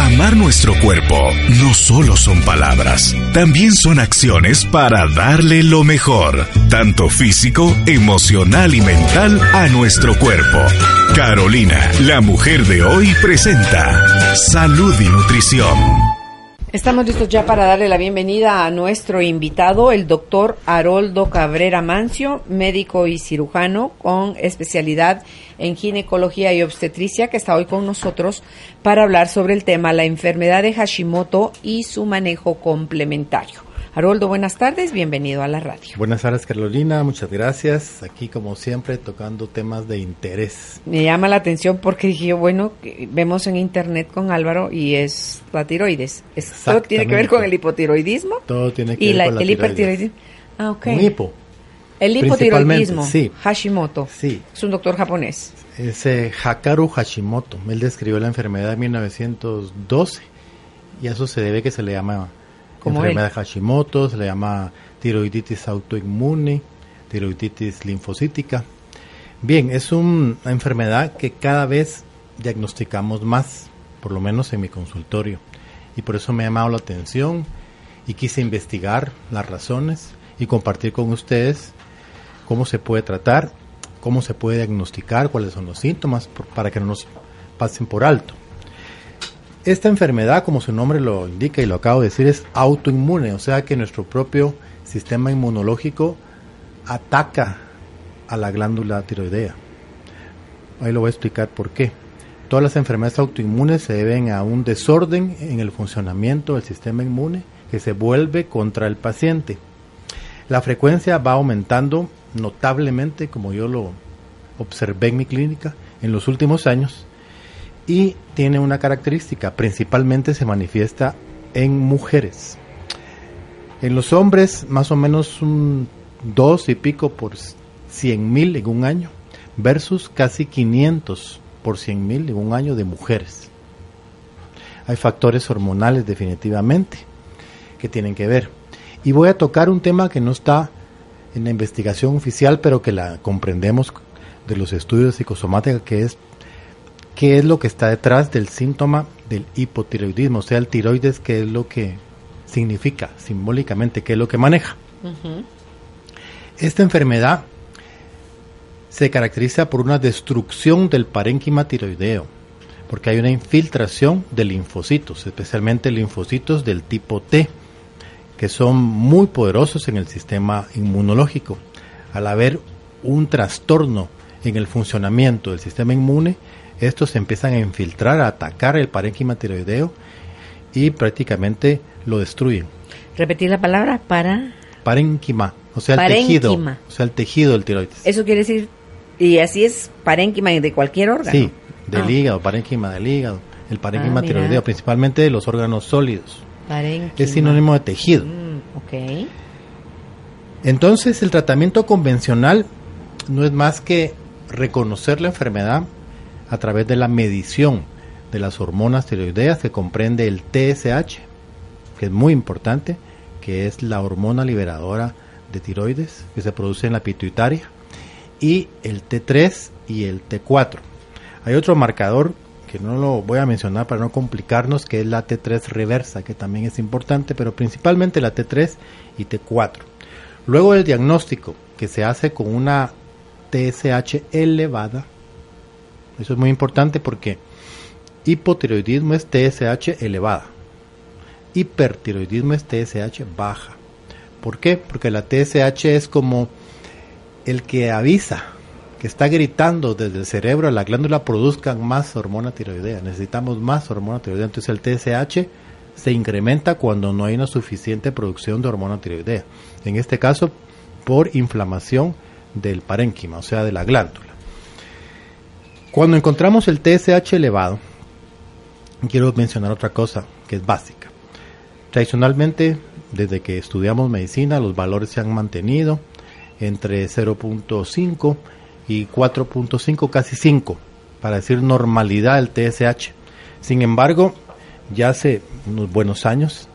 Amar nuestro cuerpo no solo son palabras, también son acciones para darle lo mejor, tanto físico, emocional y mental a nuestro cuerpo. Carolina, la mujer de hoy, presenta Salud y Nutrición. Estamos listos ya para darle la bienvenida a nuestro invitado, el doctor Haroldo Cabrera Mancio, médico y cirujano con especialidad en ginecología y obstetricia, que está hoy con nosotros para hablar sobre el tema la enfermedad de Hashimoto y su manejo complementario. Haroldo, buenas tardes, bienvenido a la radio. Buenas tardes, Carolina, muchas gracias. Aquí, como siempre, tocando temas de interés. Me llama la atención porque dije, bueno, vemos en internet con Álvaro y es la tiroides. todo tiene que ver con el hipotiroidismo. Todo tiene que ver con la el hipertiroidismo. Ah, ok. Un hipo. El hipotiroidismo, sí. Hashimoto. Sí. Es un doctor japonés. Ese Hakaru Hashimoto. Él describió la enfermedad en 1912 y a eso se debe que se le llama enfermedad de Hashimoto, se le llama tiroiditis autoinmune, tiroiditis linfocítica. Bien, es una enfermedad que cada vez diagnosticamos más, por lo menos en mi consultorio. Y por eso me ha llamado la atención y quise investigar las razones y compartir con ustedes cómo se puede tratar, cómo se puede diagnosticar, cuáles son los síntomas, para que no nos pasen por alto. Esta enfermedad, como su nombre lo indica y lo acabo de decir, es autoinmune, o sea que nuestro propio sistema inmunológico ataca a la glándula tiroidea. Ahí lo voy a explicar por qué. Todas las enfermedades autoinmunes se deben a un desorden en el funcionamiento del sistema inmune que se vuelve contra el paciente. La frecuencia va aumentando notablemente, como yo lo observé en mi clínica en los últimos años, y tiene una característica, principalmente se manifiesta en mujeres. En los hombres, más o menos un dos y pico por cien mil en un año, versus casi 500 por cien mil en un año de mujeres. Hay factores hormonales definitivamente que tienen que ver. Y voy a tocar un tema que no está en la investigación oficial, pero que la comprendemos de los estudios de psicosomática, que es qué es lo que está detrás del síntoma del hipotiroidismo, o sea, el tiroides, qué es lo que significa simbólicamente, qué es lo que maneja. Esta enfermedad se caracteriza por una destrucción del parénquima tiroideo, porque hay una infiltración de linfocitos, especialmente linfocitos del tipo T, que son muy poderosos en el sistema inmunológico. Al haber un trastorno en el funcionamiento del sistema inmune, estos se empiezan a infiltrar, a atacar el parénquima tiroideo y prácticamente lo destruyen. Repetir la palabra para parénquima, o sea, el tejido, o sea, el tejido del tiroides. Eso quiere decir y así es parénquima de cualquier órgano. Sí, del ah. hígado, parénquima del hígado, el parénquima ah, tiroideo, principalmente de los órganos sólidos. Parénquima. Es sinónimo de tejido. Mm, ok. Entonces, el tratamiento convencional no es más que reconocer la enfermedad a través de la medición de las hormonas tiroideas que comprende el TSH, que es muy importante, que es la hormona liberadora de tiroides que se produce en la pituitaria, y el T3 y el T4. Hay otro marcador que no lo voy a mencionar para no complicarnos, que es la T3 reversa, que también es importante, pero principalmente la T3 y T4. Luego el diagnóstico, que se hace con una TSH elevada, eso es muy importante porque hipotiroidismo es TSH elevada. Hipertiroidismo es TSH baja. ¿Por qué? Porque la TSH es como el que avisa, que está gritando desde el cerebro a la glándula produzcan más hormona tiroidea. Necesitamos más hormona tiroidea. Entonces el TSH se incrementa cuando no hay una suficiente producción de hormona tiroidea. En este caso, por inflamación del parénquima, o sea, de la glándula. Cuando encontramos el TSH elevado, quiero mencionar otra cosa que es básica. Tradicionalmente, desde que estudiamos medicina, los valores se han mantenido entre 0.5 y 4.5, casi 5, para decir normalidad del TSH. Sin embargo, ya hace unos buenos años,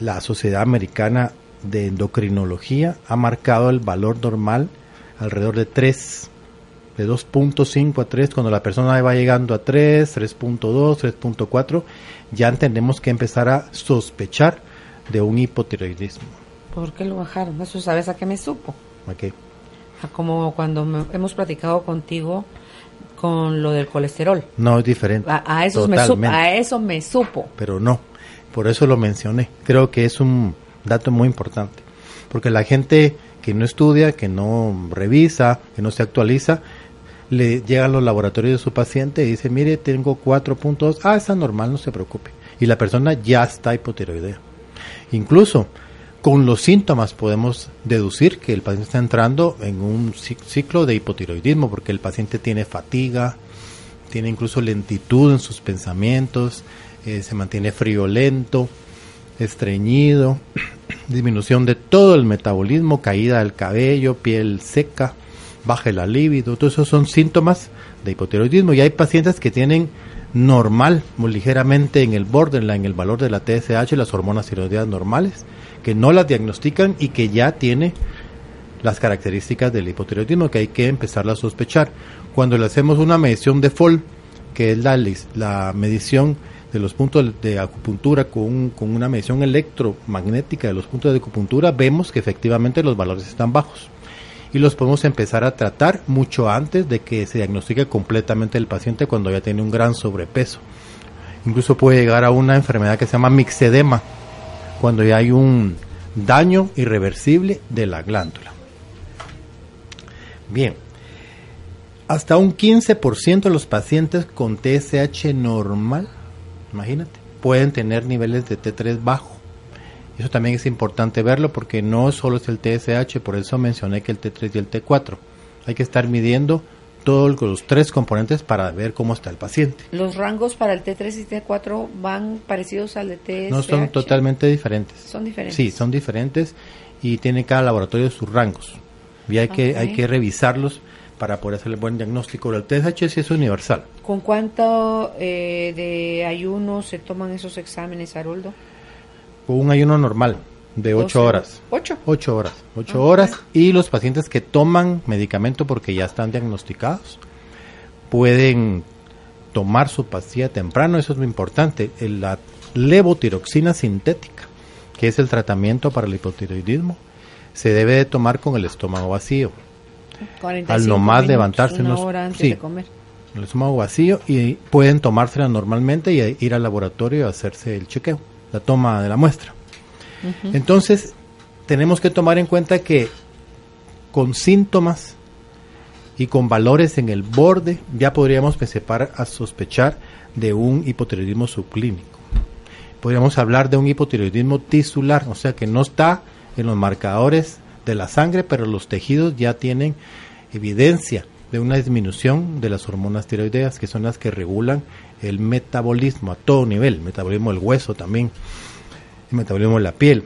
la Sociedad Americana de Endocrinología ha marcado el valor normal alrededor de 3, de 2.5 a 3, cuando la persona va llegando a 3, 3.2, 3.4, ya tenemos que empezar a sospechar de un hipotiroidismo. ¿Por qué lo bajaron? Eso sabes a qué me supo. ¿A qué? como cuando hemos platicado contigo con lo del colesterol. No, es diferente. A, eso, me supo, a eso me supo. Pero no, por eso lo mencioné. Creo que es un dato muy importante. Porque la gente que no estudia, que no revisa, que no se actualiza, le llega los laboratorios de su paciente y dice, mire, tengo 4.2, ah, está normal, no se preocupe. Y la persona ya está hipotiroidea. Incluso con los síntomas podemos deducir que el paciente está entrando en un ciclo de hipotiroidismo porque el paciente tiene fatiga, tiene incluso lentitud en sus pensamientos, eh, se mantiene friolento, estreñido, disminución de todo el metabolismo, caída del cabello, piel seca, baja el libido, todos esos son síntomas de hipotiroidismo y hay pacientes que tienen normal, muy ligeramente en el borderline, en el valor de la TSH, las hormonas tiroideas normales, que no las diagnostican y que ya tiene las características del hipotiroidismo que hay que empezar a sospechar. Cuando le hacemos una medición de FOL, que es la, la medición de los puntos de acupuntura con, con una medición electromagnética de los puntos de acupuntura, vemos que efectivamente los valores están bajos y los podemos empezar a tratar mucho antes de que se diagnostique completamente el paciente cuando ya tiene un gran sobrepeso. Incluso puede llegar a una enfermedad que se llama mixedema, cuando ya hay un daño irreversible de la glándula. Bien, hasta un 15% de los pacientes con TSH normal, imagínate, pueden tener niveles de T3 bajo. Eso también es importante verlo porque no solo es el TSH, por eso mencioné que el T3 y el T4. Hay que estar midiendo todos los tres componentes para ver cómo está el paciente. ¿Los rangos para el T3 y T4 van parecidos al de TSH? No, son totalmente diferentes. Son diferentes. Sí, son diferentes y tiene cada laboratorio sus rangos. Y hay, que, hay que revisarlos para poder hacer el buen diagnóstico. El TSH sí es universal. ¿Con cuánto eh, de ayuno se toman esos exámenes, Haroldo? Un ayuno normal de 8 horas. ¿Ocho? 8 horas. 8 ah, horas. Y los pacientes que toman medicamento porque ya están diagnosticados pueden tomar su pastilla temprano, eso es muy importante. La levotiroxina sintética, que es el tratamiento para el hipotiroidismo, se debe de tomar con el estómago vacío. Al nomás levantarse una hora antes de comer. El estómago vacío y pueden tomársela normalmente y ir al laboratorio a hacerse el chequeo la toma de la muestra. Entonces, tenemos que tomar en cuenta que con síntomas y con valores en el borde ya podríamos empezar a sospechar de un hipotiroidismo subclínico. Podríamos hablar de un hipotiroidismo tisular, o sea que no está en los marcadores de la sangre, pero los tejidos ya tienen evidencia de una disminución de las hormonas tiroideas, que son las que regulan el metabolismo a todo nivel, el metabolismo del hueso también, el metabolismo de la piel.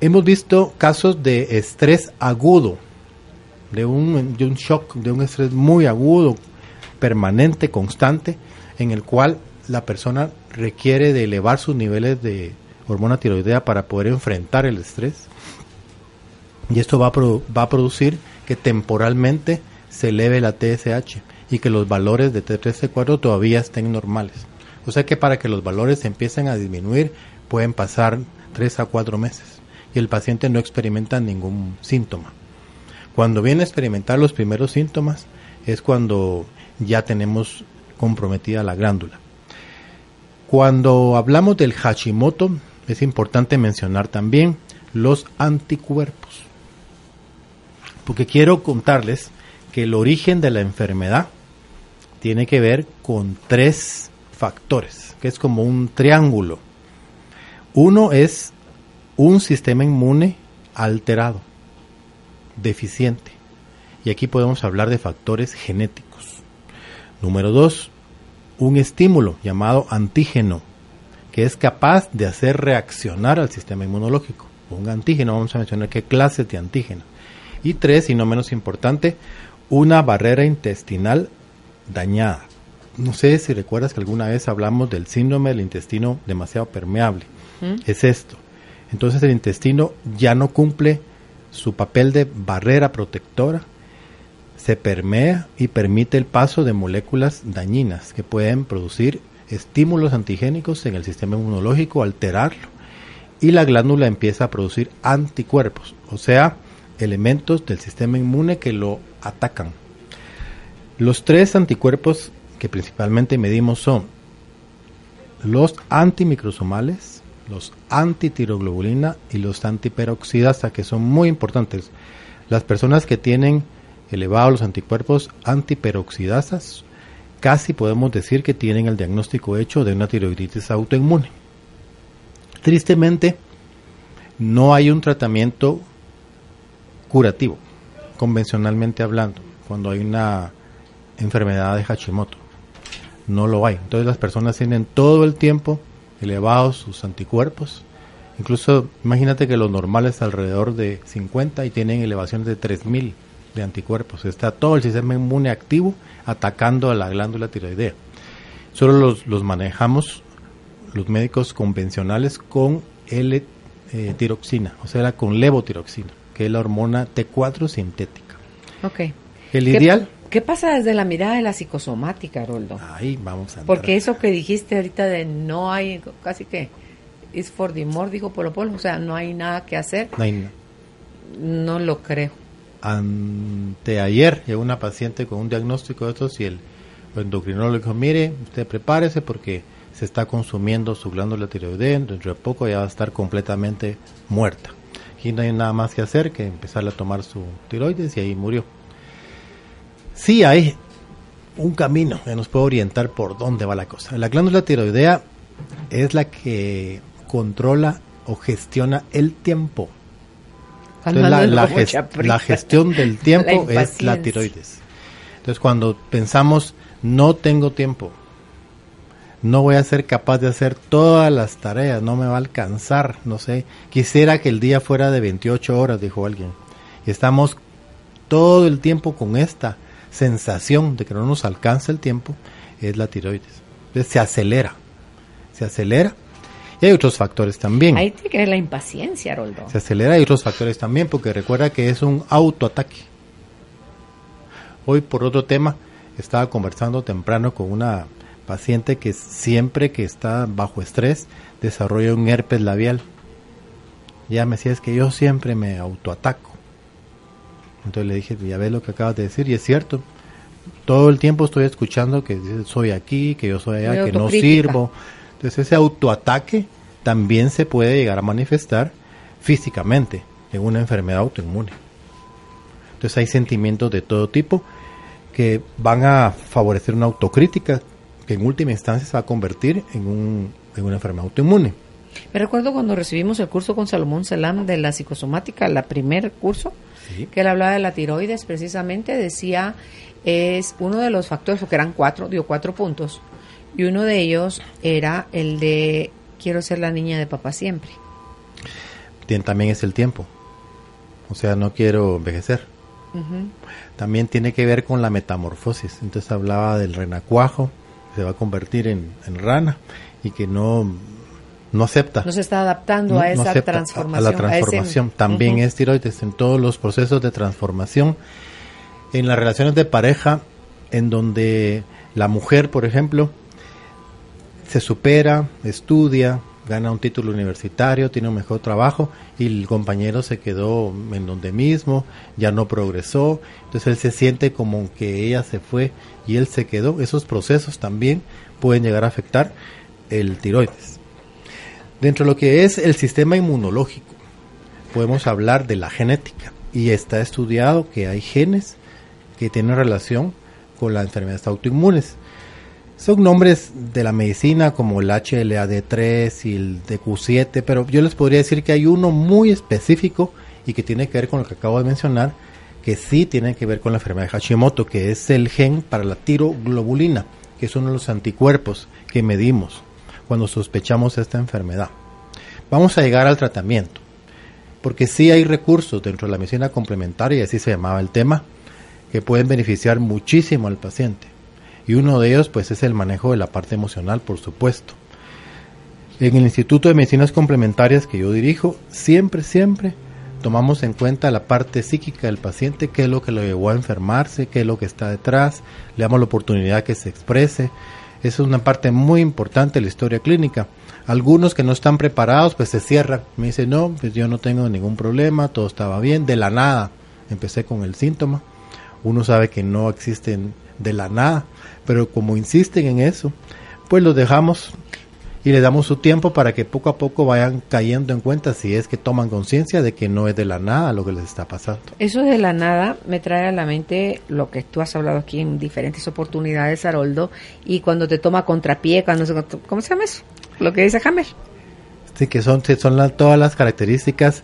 Hemos visto casos de estrés agudo, de un, de un shock, de un estrés muy agudo, permanente, constante, en el cual la persona requiere de elevar sus niveles de hormona tiroidea para poder enfrentar el estrés. Y esto va a, va a producir que temporalmente se eleve la TSH y que los valores de T3 T4 todavía estén normales. O sea que para que los valores empiecen a disminuir pueden pasar 3 a 4 meses y el paciente no experimenta ningún síntoma. Cuando viene a experimentar los primeros síntomas es cuando ya tenemos comprometida la glándula. Cuando hablamos del Hashimoto es importante mencionar también los anticuerpos. Porque quiero contarles que el origen de la enfermedad tiene que ver con tres factores, que es como un triángulo. Uno es un sistema inmune alterado, deficiente. Y aquí podemos hablar de factores genéticos. Número dos, un estímulo llamado antígeno, que es capaz de hacer reaccionar al sistema inmunológico. Un antígeno, vamos a mencionar qué clases de antígeno. Y tres, y no menos importante, una barrera intestinal dañada. No sé si recuerdas que alguna vez hablamos del síndrome del intestino demasiado permeable. ¿Mm? Es esto. Entonces el intestino ya no cumple su papel de barrera protectora, se permea y permite el paso de moléculas dañinas que pueden producir estímulos antigénicos en el sistema inmunológico, alterarlo, y la glándula empieza a producir anticuerpos, o sea, elementos del sistema inmune que lo atacan. Los tres anticuerpos que principalmente medimos son los antimicrosomales, los antitiroglobulina y los antiperoxidasa, que son muy importantes. Las personas que tienen elevados los anticuerpos antiperoxidasas, casi podemos decir que tienen el diagnóstico hecho de una tiroiditis autoinmune. Tristemente, no hay un tratamiento curativo, convencionalmente hablando, cuando hay una enfermedad de Hashimoto. No lo hay. Entonces las personas tienen todo el tiempo elevados sus anticuerpos. Incluso imagínate que lo normal es alrededor de 50 y tienen elevaciones de 3000 de anticuerpos. Está todo el sistema inmune activo atacando a la glándula tiroidea. Solo los, los manejamos los médicos convencionales con L-tiroxina, eh, o sea, con levotiroxina, que es la hormona T4 sintética. Ok. El ideal ¿Qué pasa desde la mirada de la psicosomática, Haroldo? Ahí vamos a Porque eso que dijiste ahorita de no hay, casi que, es for the more, dijo Polo Polo, o sea, no hay nada que hacer. No, hay no lo creo. Anteayer llegó una paciente con un diagnóstico de estos y el endocrinólogo dijo, mire, usted prepárese porque se está consumiendo su glándula tiroidea, dentro de poco ya va a estar completamente muerta. Y no hay nada más que hacer que empezar a tomar su tiroides y ahí murió sí hay un camino que nos puede orientar por dónde va la cosa. La glándula tiroidea es la que controla o gestiona el tiempo. la, la, gestión del tiempo es la tiroides. Entonces cuando pensamos no tengo tiempo, no voy a ser capaz de hacer todas las tareas, no me va a alcanzar, no sé, quisiera que el día fuera de 28 horas, dijo alguien. Y estamos todo el tiempo con esta sensación de que no nos alcanza el tiempo es la tiroides. Entonces se acelera, se acelera. Y hay otros factores también. Ahí tiene que ver la impaciencia, Aroldo. Se acelera y otros factores también, porque recuerda que es un autoataque. Hoy por otro tema, estaba conversando temprano con una paciente que siempre que está bajo estrés desarrolla un herpes labial. Ya me decía, es que yo siempre me autoataco. Entonces le dije, ya ves lo que acabas de decir, y es cierto. Todo el tiempo estoy escuchando que soy aquí, que yo soy allá, que no sirvo. Entonces ese autoataque también se puede llegar a manifestar físicamente en una enfermedad autoinmune. Entonces hay sentimientos de todo tipo que van a favorecer una autocrítica que en última instancia se va a convertir en, un, en una enfermedad autoinmune. Me recuerdo cuando recibimos el curso con Salomón Salam de la psicosomática, la primer curso, que él hablaba de la tiroides, precisamente decía, es uno de los factores, porque eran cuatro, dio cuatro puntos, y uno de ellos era el de quiero ser la niña de papá siempre. También es el tiempo, o sea, no quiero envejecer. También tiene que ver con la metamorfosis, entonces hablaba del renacuajo, se va a convertir en rana y que no no acepta. No se está adaptando a esa transformación. A, la transformación. También es tiroides en todos los procesos de transformación. En las relaciones de pareja, en donde la mujer, por ejemplo, se supera, estudia, gana un título universitario, tiene un mejor trabajo y el compañero se quedó en donde mismo, ya no progresó, entonces él se siente como que ella se fue y él se quedó. Esos procesos también pueden llegar a afectar el tiroides. Dentro de lo que es el sistema inmunológico, podemos hablar de la genética y está estudiado que hay genes que tienen relación con las enfermedades autoinmunes. Son nombres de la medicina como el HLA-D3 y el DQ7, pero yo les podría decir que hay uno muy específico y que tiene que ver con lo que acabo de mencionar, que sí tiene que ver con la enfermedad de Hashimoto, que es el gen para la tiroglobulina. que son los anticuerpos que medimos cuando sospechamos esta enfermedad. Vamos a llegar al tratamiento, porque sí hay recursos dentro de la medicina complementaria, y así se llamaba el tema, que pueden beneficiar muchísimo al paciente. Y uno de ellos pues es el manejo de la parte emocional, por supuesto. En el Instituto de Medicinas Complementarias que yo dirijo, siempre, siempre tomamos en cuenta la parte psíquica del paciente, qué es lo que lo llevó a enfermarse, qué es lo que está detrás, le damos la oportunidad que se exprese. Esa es una parte muy importante de la historia clínica. Algunos que no están preparados, pues se cierran. Me dicen, no, pues yo no tengo ningún problema, todo estaba bien, de la nada. Empecé con el síntoma. Uno sabe que no existen de la nada, pero como insisten en eso, pues los dejamos y le damos su tiempo para que poco a poco vayan cayendo en cuenta si es que toman conciencia de que no es de la nada lo que les está pasando. Eso de la nada me trae a la mente lo que tú has hablado aquí en diferentes oportunidades, Haroldo, y cuando te toma contrapié, cuando se, ¿cómo se llama eso? Lo que dice Hammer. Sí, que son, son todas las características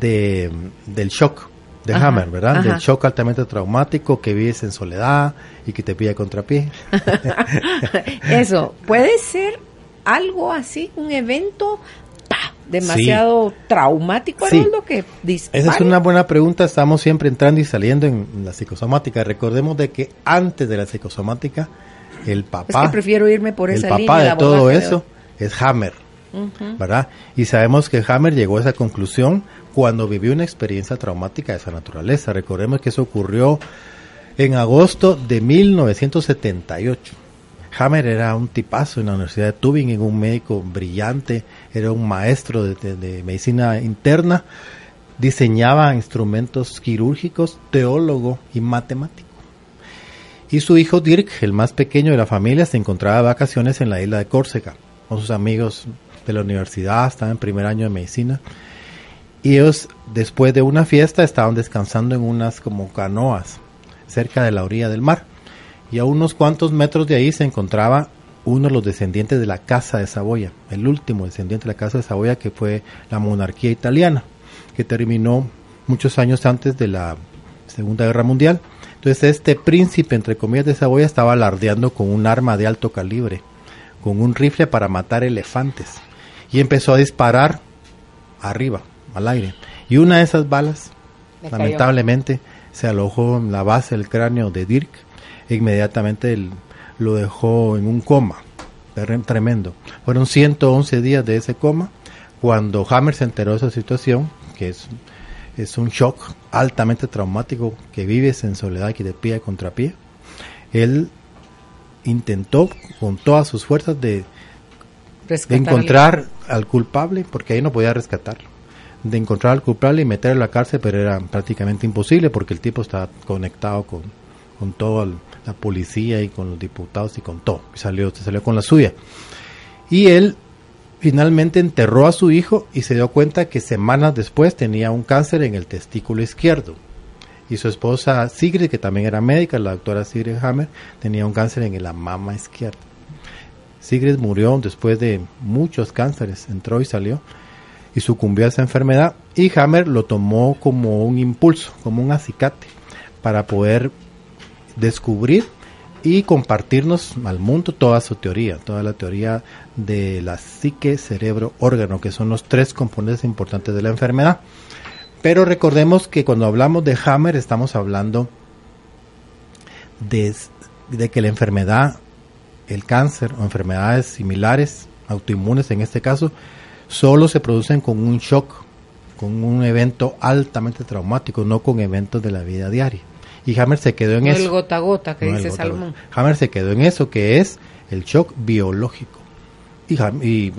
de, del shock de Hammer, ¿verdad? Del shock altamente traumático que vives en soledad y que te pilla contrapié. Eso, puede ser algo así, un evento demasiado traumático, sí. que Esa es una buena pregunta. Estamos siempre entrando y saliendo en la psicosomática. Recordemos de que antes de la psicosomática, el papá. Es que prefiero irme por esa el papá de todo eso es Hammer, ¿verdad? Y sabemos que Hammer llegó a esa conclusión cuando vivió una experiencia traumática de esa naturaleza. Recordemos que eso ocurrió en agosto de 1978. Hammer era un tipazo en la Universidad de Tübingen, un médico brillante, era un maestro de, medicina interna, diseñaba instrumentos quirúrgicos, teólogo y matemático. Y su hijo Dirk, el más pequeño de la familia, se encontraba de vacaciones en la isla de Córcega con sus amigos de la universidad, estaban en primer año de medicina. Y ellos, después de una fiesta, estaban descansando en unas como canoas cerca de la orilla del mar y a unos cuantos metros de ahí se encontraba uno de los descendientes de la Casa de Saboya, el último descendiente de la Casa de Saboya que fue la monarquía italiana, que terminó muchos años antes de la Segunda Guerra Mundial. Entonces este príncipe, entre comillas, de Saboya estaba alardeando con un arma de alto calibre, con un rifle para matar elefantes, y empezó a disparar arriba, al aire. Y una de esas balas, lamentablemente, se alojó en la base del cráneo de Dirk, inmediatamente lo dejó en un coma tremendo. Fueron 111 días de ese coma. Cuando Hammer se enteró de esa situación, que es, es un shock altamente traumático que vives en soledad y de pie contra pie, él intentó con todas sus fuerzas de, encontrar al culpable, porque ahí no podía rescatarlo, de encontrar al culpable y meterlo en la cárcel, pero era prácticamente imposible porque el tipo estaba conectado con, con todo el, la policía y con los diputados y con todo. salió, salió con la suya. Y él finalmente enterró a su hijo y se dio cuenta que semanas después tenía un cáncer en el testículo izquierdo. Y su esposa Sigrid, que también era médica, la doctora Sigrid Hammer, tenía un cáncer en la mama izquierda. Sigrid murió después de muchos cánceres, entró y salió y sucumbió a esa enfermedad y Hammer lo tomó como un impulso, como un acicate para poder descubrir y compartirnos al mundo toda su teoría, toda la teoría de la psique, cerebro, órgano, que son los tres componentes importantes de la enfermedad. Pero recordemos que cuando hablamos de Hammer estamos hablando de, que la enfermedad, el cáncer o enfermedades similares, autoinmunes en este caso, solo se producen con un shock, con un evento altamente traumático, no con eventos de la vida diaria. Y Hammer se quedó en eso. El gota a gota que dice Salomón. Hammer se quedó en eso, que es el shock biológico. Y, y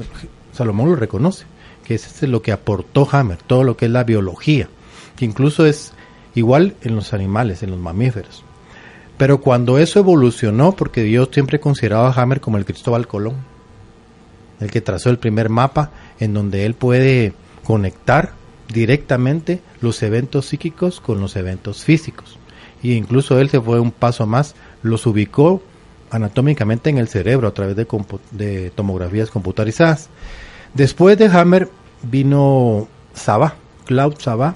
Salomón lo reconoce, que es lo que aportó Hammer, todo lo que es la biología, que incluso es igual en los animales, en los mamíferos. Pero cuando eso evolucionó, porque Dios siempre consideraba a Hammer como el Cristóbal Colón, el que trazó el primer mapa en donde él puede conectar directamente los eventos psíquicos con los eventos físicos y incluso él se fue un paso más, los ubicó anatómicamente en el cerebro a través de, de tomografías computarizadas. Después de Hammer vino Saba, Claude Saba,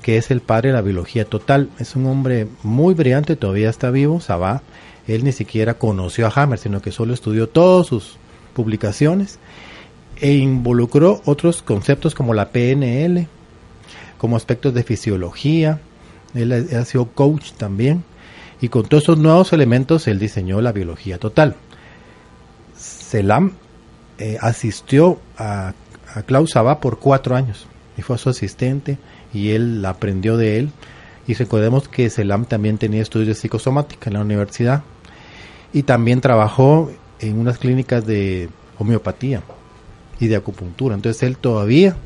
que es el padre de la biología total. Es un hombre muy brillante, todavía está vivo, Saba. él ni siquiera conoció a Hammer, sino que solo estudió todas sus publicaciones e involucró otros conceptos como la PNL, como aspectos de fisiología, él ha, sido coach también, y con todos esos nuevos elementos él diseñó la biología total. Selam eh, asistió a, a Klaus Saba por cuatro años y fue su asistente y él aprendió de él. Y recordemos que Selam también tenía estudios de psicosomática en la universidad y también trabajó en unas clínicas de homeopatía y de acupuntura. Entonces él todavía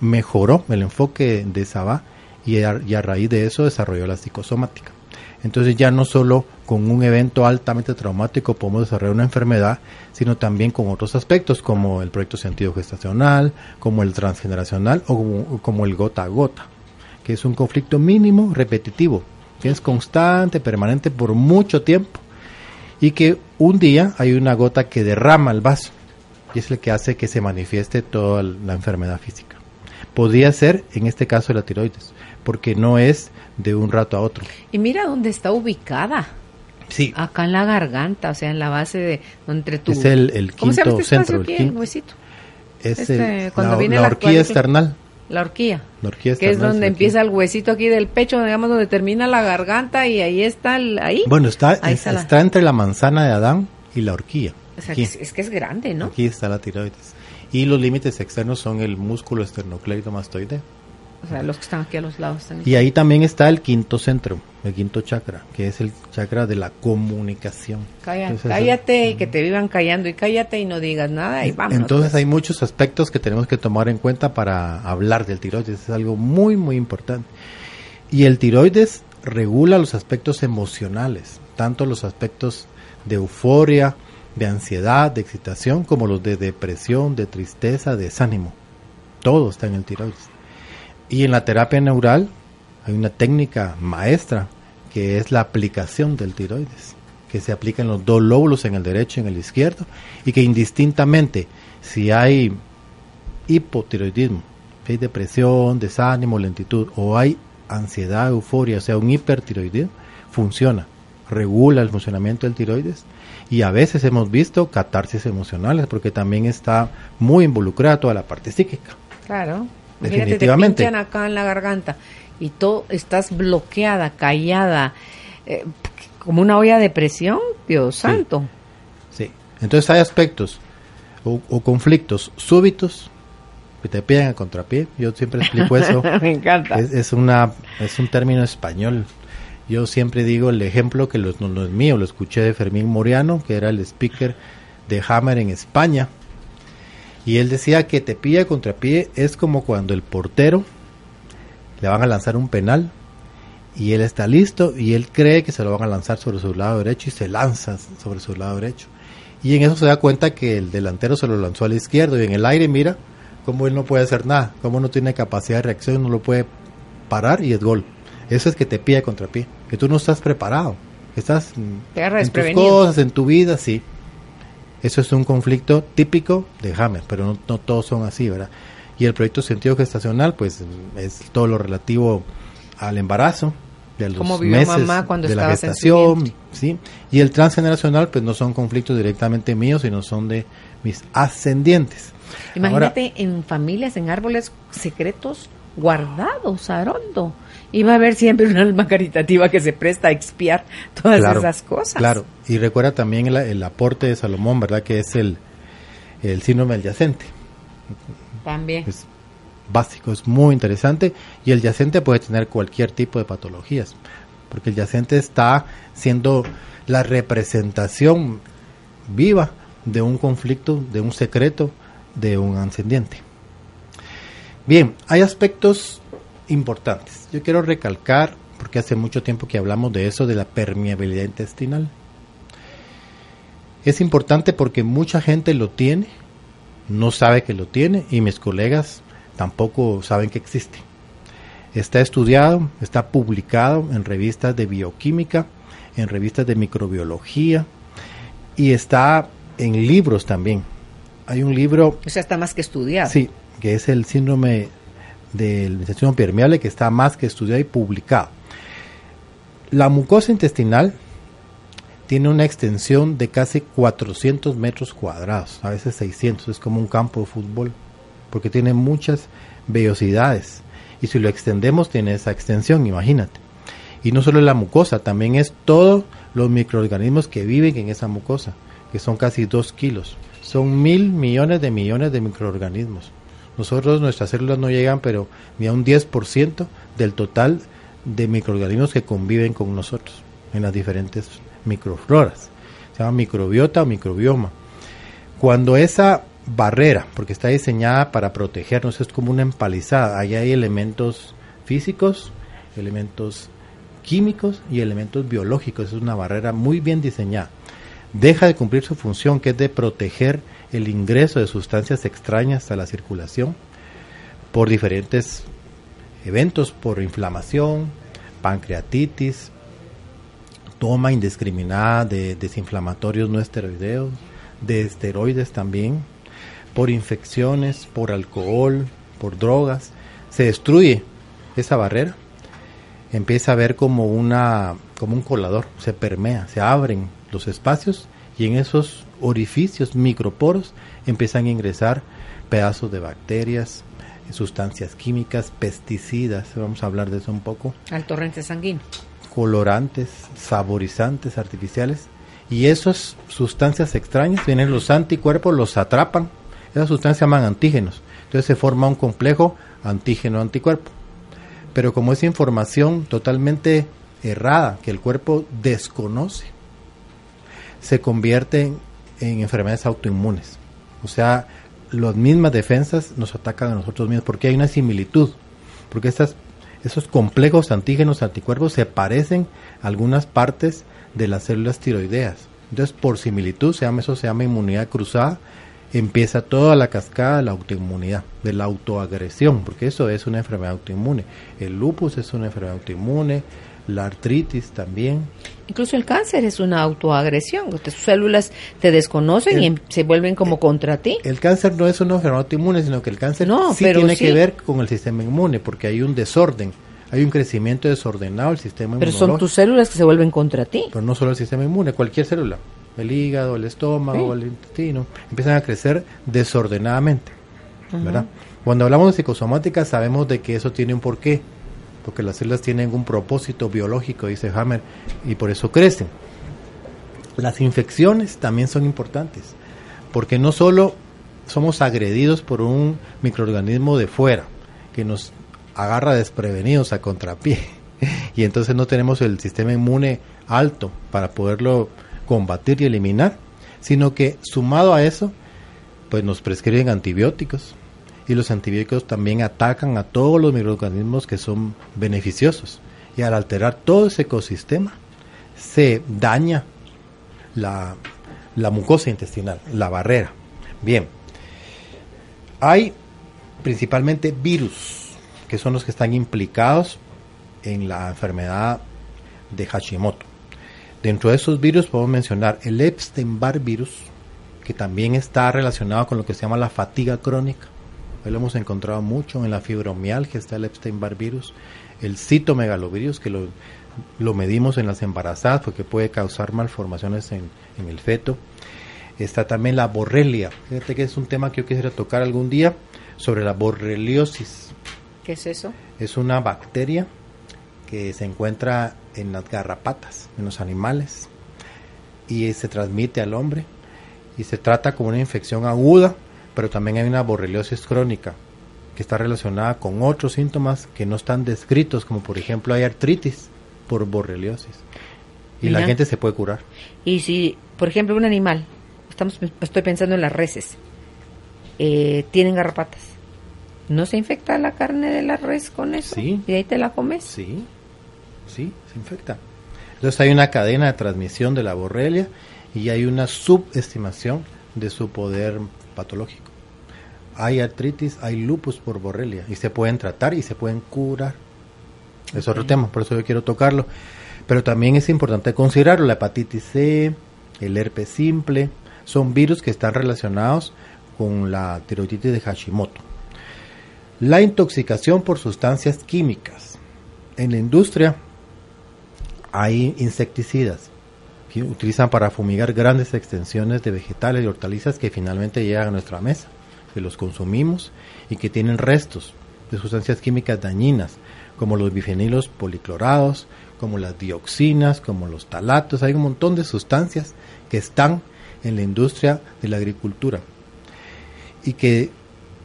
mejoró el enfoque de Sabá y a, raíz de eso desarrolló la psicosomática. Entonces ya no solo con un evento altamente traumático podemos desarrollar una enfermedad, sino también con otros aspectos como el proyecto sentido gestacional, como el transgeneracional o como, el gota a gota, que es un conflicto mínimo repetitivo, que es constante, permanente por mucho tiempo y que un día hay una gota que derrama el vaso y es el que hace que se manifieste toda la enfermedad física. Podría ser en este caso la tiroides, porque no es de un rato a otro. Y mira dónde está ubicada. Sí. Acá en la garganta, o sea, en la base de entre tu Es el, el quinto este centro, el, huesito. Es este, cuando la, viene la, horquilla external. La horquilla. La horquilla que es donde empieza el huesito aquí del pecho, digamos, donde termina la garganta y ahí está el, ahí. Bueno, está, está, entre la manzana de Adán y la horquilla. O sea, es, que es grande, ¿no? Aquí está la tiroides. Y los límites externos son el músculo esternocleidomastoideo. O sea, los que están aquí a los lados Y ahí también está el quinto centro, el quinto chakra, que es el chakra de la comunicación. cállate y que te vivan callando y cállate y no digas nada y vamos. Entonces hay muchos aspectos que tenemos que tomar en cuenta para hablar del tiroides. Es algo muy, muy importante. Y el tiroides regula los aspectos emocionales, tanto los aspectos de euforia, de ansiedad, de excitación, como los de depresión, de tristeza, de desánimo. Todo está en el tiroides. Y en la terapia neural hay una técnica maestra que es la aplicación del tiroides, que se aplica en los dos lóbulos, en el derecho y en el izquierdo, y que indistintamente, si hay hipotiroidismo, si hay depresión, desánimo, lentitud, o hay ansiedad, euforia, o sea, un hipertiroidismo, funciona, regula el funcionamiento del tiroides, y a veces hemos visto catarsis emocionales, porque también está muy involucrada toda la parte psíquica. Claro. Definitivamente. te acá en la garganta y tú estás bloqueada, callada, eh, como una olla de presión, Dios santo. Sí. Entonces hay aspectos o, conflictos súbitos que te piden a contrapié. Yo siempre explico eso. Me encanta. Es, una, es un término español. Yo siempre digo el ejemplo que no, no es mío, lo escuché de Fermín Moriano, que era el speaker de Hammer en España y él decía que te pilla contra pie es como cuando el portero le van a lanzar un penal y él está listo y él cree que se lo van a lanzar sobre su lado derecho y se lanza sobre su lado derecho. Y en eso se da cuenta que el delantero se lo lanzó al izquierdo y en el aire mira cómo él no puede hacer nada, cómo no tiene capacidad de reacción, no lo puede parar y es gol. Eso es que te pilla contra pie, que tú no estás preparado, que estás en tus cosas, en tu vida, sí. Eso es un conflicto típico de Hammer, pero no, todos son así, ¿verdad? Y el proyecto sentido gestacional, pues es todo lo relativo al embarazo, de los meses mamá cuando de la gestación, ¿sí? Y el transgeneracional, pues no son conflictos directamente míos, sino son de mis ascendientes. Imagínate en familias, en árboles secretos guardados, Arondo y va a haber siempre una alma caritativa que se presta a expiar todas esas cosas. Claro, y recuerda también el, aporte de Salomón, ¿verdad? Que es el, el síndrome adyacente. También. Es básico, es muy interesante y el yacente puede tener cualquier tipo de patologías, porque el yacente está siendo la representación viva de un conflicto, de un secreto, de un ascendiente. Bien, hay aspectos importantes. Yo quiero recalcar, porque hace mucho tiempo que hablamos de eso, de la permeabilidad intestinal. Es importante porque mucha gente lo tiene, no sabe que lo tiene y mis colegas tampoco saben que existe. Está estudiado, está publicado en revistas de bioquímica, en revistas de microbiología y está en libros también. Hay un libro... O sea, está más que estudiado. Sí, que es el síndrome del intestino permeable que está más que estudiado y publicado. La mucosa intestinal tiene una extensión de casi 400 metros cuadrados, a veces 600, es como un campo de fútbol, porque tiene muchas vellosidades. Y si lo extendemos, tiene esa extensión, imagínate. Y no solo la mucosa, también es todos los microorganismos que viven en esa mucosa, que son casi 2 kilos. Son mil millones de millones de microorganismos. Nosotros, nuestras células no llegan, pero ni a un 10% del total de microorganismos que conviven con nosotros en las diferentes microfloras. Se llama microbiota o microbioma. Cuando esa barrera, porque está diseñada para protegernos, es como una empalizada. Ahí hay elementos físicos, elementos químicos y elementos biológicos. Es una barrera muy bien diseñada. Deja de cumplir su función, que es de proteger el ingreso de sustancias extrañas a la circulación por diferentes eventos, por inflamación, pancreatitis, toma indiscriminada de desinflamatorios no esteroideos, de esteroides también, por infecciones, por alcohol, por drogas, se destruye esa barrera, empieza a ver como una como un colador, se permea, se abren los espacios y en esos orificios, microporos, empiezan a ingresar pedazos de bacterias, sustancias químicas, pesticidas, vamos a hablar de eso un poco. Al torrente sanguíneo colorantes, saborizantes artificiales y esas sustancias extrañas vienen los anticuerpos, los atrapan. Esas sustancias se llaman antígenos. Entonces se forma un complejo antígeno-anticuerpo. Pero como es información totalmente errada que el cuerpo desconoce, se convierte en enfermedades autoinmunes. O sea, las mismas defensas nos atacan a nosotros mismos porque hay una similitud. Porque estas esos complejos antígenos anticuerpos se parecen a algunas partes de las células tiroideas. Entonces, por similitud, se llama, eso se llama inmunidad cruzada, empieza toda la cascada de la autoinmunidad, de la autoagresión, porque eso es una enfermedad autoinmune. El lupus es una enfermedad autoinmune, la artritis también. Incluso el cáncer es una autoagresión, tus células te desconocen y em, se vuelven como contra ti. El cáncer no es una enfermedad autoinmune, sino que el cáncer sí tiene que ver con el sistema inmune, porque hay un desorden, hay un crecimiento desordenado del sistema inmune. Pero son tus células que se vuelven contra ti. Pero no solo el sistema inmune, cualquier célula, el hígado, el estómago, el intestino, empiezan a crecer desordenadamente, ¿verdad? Cuando hablamos de psicosomática sabemos de que eso tiene un porqué porque las células tienen un propósito biológico, dice Hammer, y por eso crecen. Las infecciones también son importantes, porque no solo somos agredidos por un microorganismo de fuera, que nos agarra desprevenidos a contrapié, y entonces no tenemos el sistema inmune alto para poderlo combatir y eliminar, sino que sumado a eso, pues nos prescriben antibióticos, y los antibióticos también atacan a todos los microorganismos que son beneficiosos. Y al alterar todo ese ecosistema, se daña la, la mucosa intestinal, la barrera. Bien, hay principalmente virus, que son los que están implicados en la enfermedad de Hashimoto. Dentro de esos virus podemos mencionar el Epstein-Barr virus, que también está relacionado con lo que se llama la fatiga crónica lo hemos encontrado mucho en la fibromialgia, está el Epstein-Barr virus, el citomegalovirus, que lo, lo, medimos en las embarazadas porque puede causar malformaciones en, en el feto. Está también la borrelia. Fíjate que es un tema que yo quisiera tocar algún día sobre la borreliosis. ¿Qué es eso? Es una bacteria que se encuentra en las garrapatas, en los animales, y se transmite al hombre. Y se trata como una infección aguda pero también hay una borreliosis crónica que está relacionada con otros síntomas que no están descritos, como por ejemplo hay artritis por borreliosis. Y la gente se puede curar. Y si, por ejemplo, un animal, estamos, estoy pensando en las reses, eh, tienen garrapatas, ¿no se infecta la carne de la res con eso? Sí. ¿Y ahí te la comes? Sí, sí, se infecta. Entonces hay una cadena de transmisión de la borrelia y hay una subestimación de su poder patológico hay artritis, hay lupus por borrelia y se pueden tratar y se pueden curar. Es otro tema, por eso yo quiero tocarlo. Pero también es importante considerarlo, la hepatitis C, el herpes simple, son virus que están relacionados con la tiroiditis de Hashimoto. La intoxicación por sustancias químicas. En la industria hay insecticidas, utilizan para fumigar grandes extensiones de vegetales y hortalizas que finalmente llegan a nuestra mesa, que los consumimos y que tienen restos de sustancias químicas dañinas, como los bifenilos policlorados, como las dioxinas, como los talatos, hay un montón de sustancias que están en la industria de la agricultura y que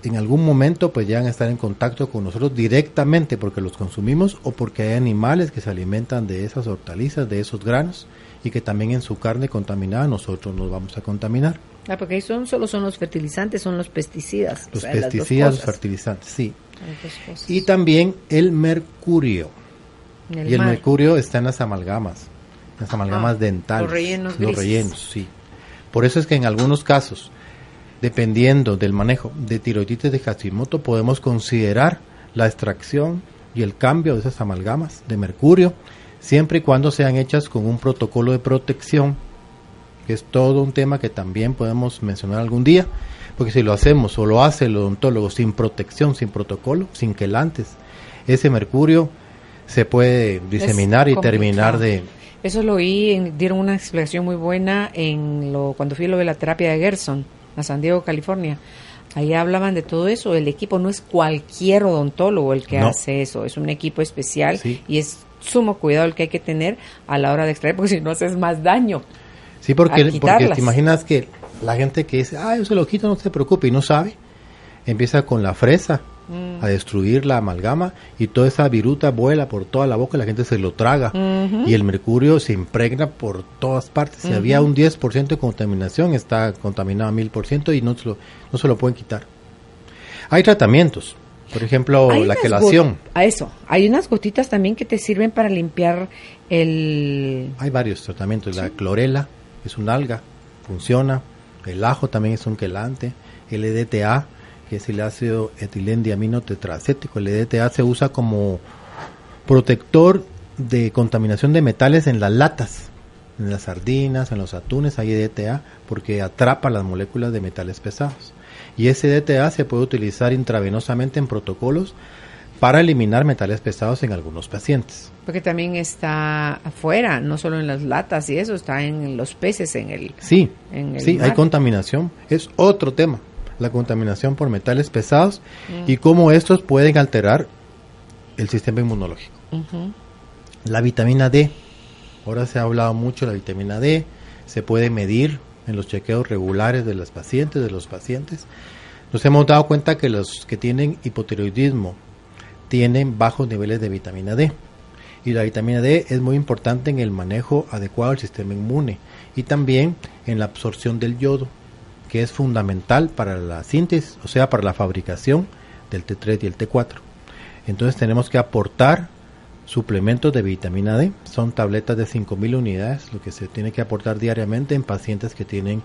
en algún momento pues llegan a estar en contacto con nosotros directamente porque los consumimos o porque hay animales que se alimentan de esas hortalizas, de esos granos y que también en su carne contaminada nosotros nos vamos a contaminar. Ah, porque ahí son, solo son los fertilizantes, son los pesticidas. Los pesticidas, los fertilizantes, sí. Y también el mercurio. y el mercurio está en las amalgamas, las amalgamas dentales. Los rellenos. Los rellenos, sí. Por eso es que en algunos casos, dependiendo del manejo de tiroiditis de Hashimoto, podemos considerar la extracción y el cambio de esas amalgamas de mercurio, siempre y cuando sean hechas con un protocolo de protección, que es todo un tema que también podemos mencionar algún día, porque si lo hacemos o lo hace el odontólogo sin protección, sin protocolo, sin que el antes, ese mercurio se puede diseminar y terminar de eso lo oí, dieron una explicación muy buena en lo cuando fui a lo de la terapia de Gerson, a San Diego, California. Ahí hablaban de todo eso. El equipo no es cualquier odontólogo el que hace eso, es un equipo especial y es sumo cuidado el que hay que tener a la hora de extraer, porque si no haces más daño. Sí, porque, porque te imaginas que la gente que dice, ah, yo se lo quito, no se preocupe, y no sabe, empieza con la fresa a destruir la amalgama y toda esa viruta vuela por toda la boca y la gente se lo traga y el mercurio se impregna por todas partes. Si había un 10% de contaminación, está contaminado a 1000% y no se, lo, no se lo pueden quitar. Hay tratamientos, por ejemplo, la quelación. A eso, hay unas gotitas también que te sirven para limpiar el... Hay varios tratamientos, la clorela es un alga, funciona, el ajo también es un quelante, el EDTA que es el ácido etilendiamino tetracético. El EDTA se usa como protector de contaminación de metales en las latas, en las sardinas, en los atunes, hay EDTA porque atrapa las moléculas de metales pesados. Y ese EDTA se puede utilizar intravenosamente en protocolos para eliminar metales pesados en algunos pacientes. Porque también está afuera, no solo en las latas y eso, está en los peces, en el... Sí, sí, hay contaminación. Es otro tema la contaminación por metales pesados mm. y cómo estos pueden alterar el sistema inmunológico. La vitamina D, ahora se ha hablado mucho de la vitamina D, se puede medir en los chequeos regulares de los pacientes, de los pacientes. Nos hemos dado cuenta que los que tienen hipotiroidismo tienen bajos niveles de vitamina D. Y la vitamina D es muy importante en el manejo adecuado del sistema inmune y también en la absorción del yodo que es fundamental para la síntesis, o sea, para la fabricación del T3 y el T4. Entonces tenemos que aportar suplementos de vitamina D, son tabletas de 5.000 unidades, lo que se tiene que aportar diariamente en pacientes que tienen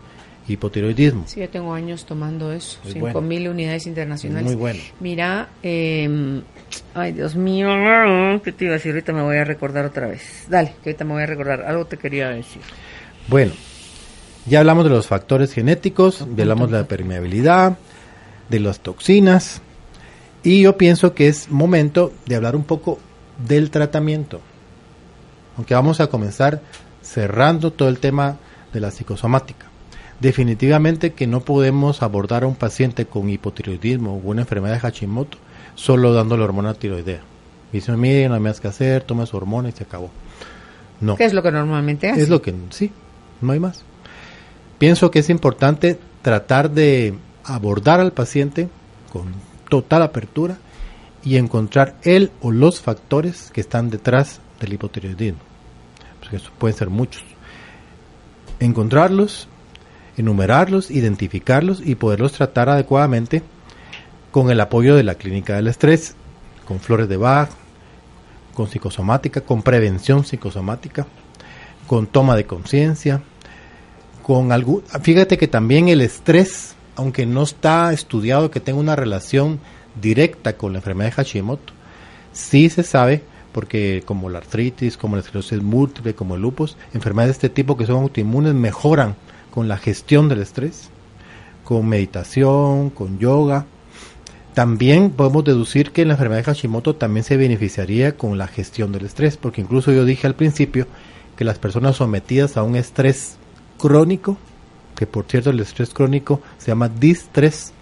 hipotiroidismo. Sí, yo tengo años tomando eso, 5.000 unidades internacionales. Muy bueno. Mira, eh, ay Dios mío, ¿qué te iba a decir? Ahorita me voy a recordar otra vez. Dale, que ahorita me voy a recordar. Algo te quería decir. Bueno, ya hablamos de los factores genéticos, hablamos de la permeabilidad, de las toxinas, y yo pienso que es momento de hablar un poco del tratamiento. Aunque vamos a comenzar cerrando todo el tema de la psicosomática. Definitivamente que no podemos abordar a un paciente con hipotiroidismo o una enfermedad de Hashimoto solo dándole hormona tiroidea. Dice, mire, no me has que hacer, toma su hormona y se acabó. No. ¿Qué es lo que normalmente hace? Es lo que, sí, no hay más. Pienso que es importante tratar de abordar al paciente con total apertura y encontrar él o los factores que están detrás del hipotiroidismo. Porque eso pueden ser muchos. Encontrarlos, enumerarlos, identificarlos y poderlos tratar adecuadamente con el apoyo de la clínica del estrés, con flores de Bach, con psicosomática, con prevención psicosomática, con toma de conciencia, con algún, fíjate que también el estrés, aunque no está estudiado que tenga una relación directa con la enfermedad de Hashimoto, sí se sabe porque como la artritis, como la esclerosis múltiple, como el lupus, enfermedades de este tipo que son autoinmunes mejoran con la gestión del estrés, con meditación, con yoga. También podemos deducir que la enfermedad de Hashimoto también se beneficiaría con la gestión del estrés, porque incluso yo dije al principio que las personas sometidas a un estrés crónico, que por cierto el estrés crónico se llama distrés,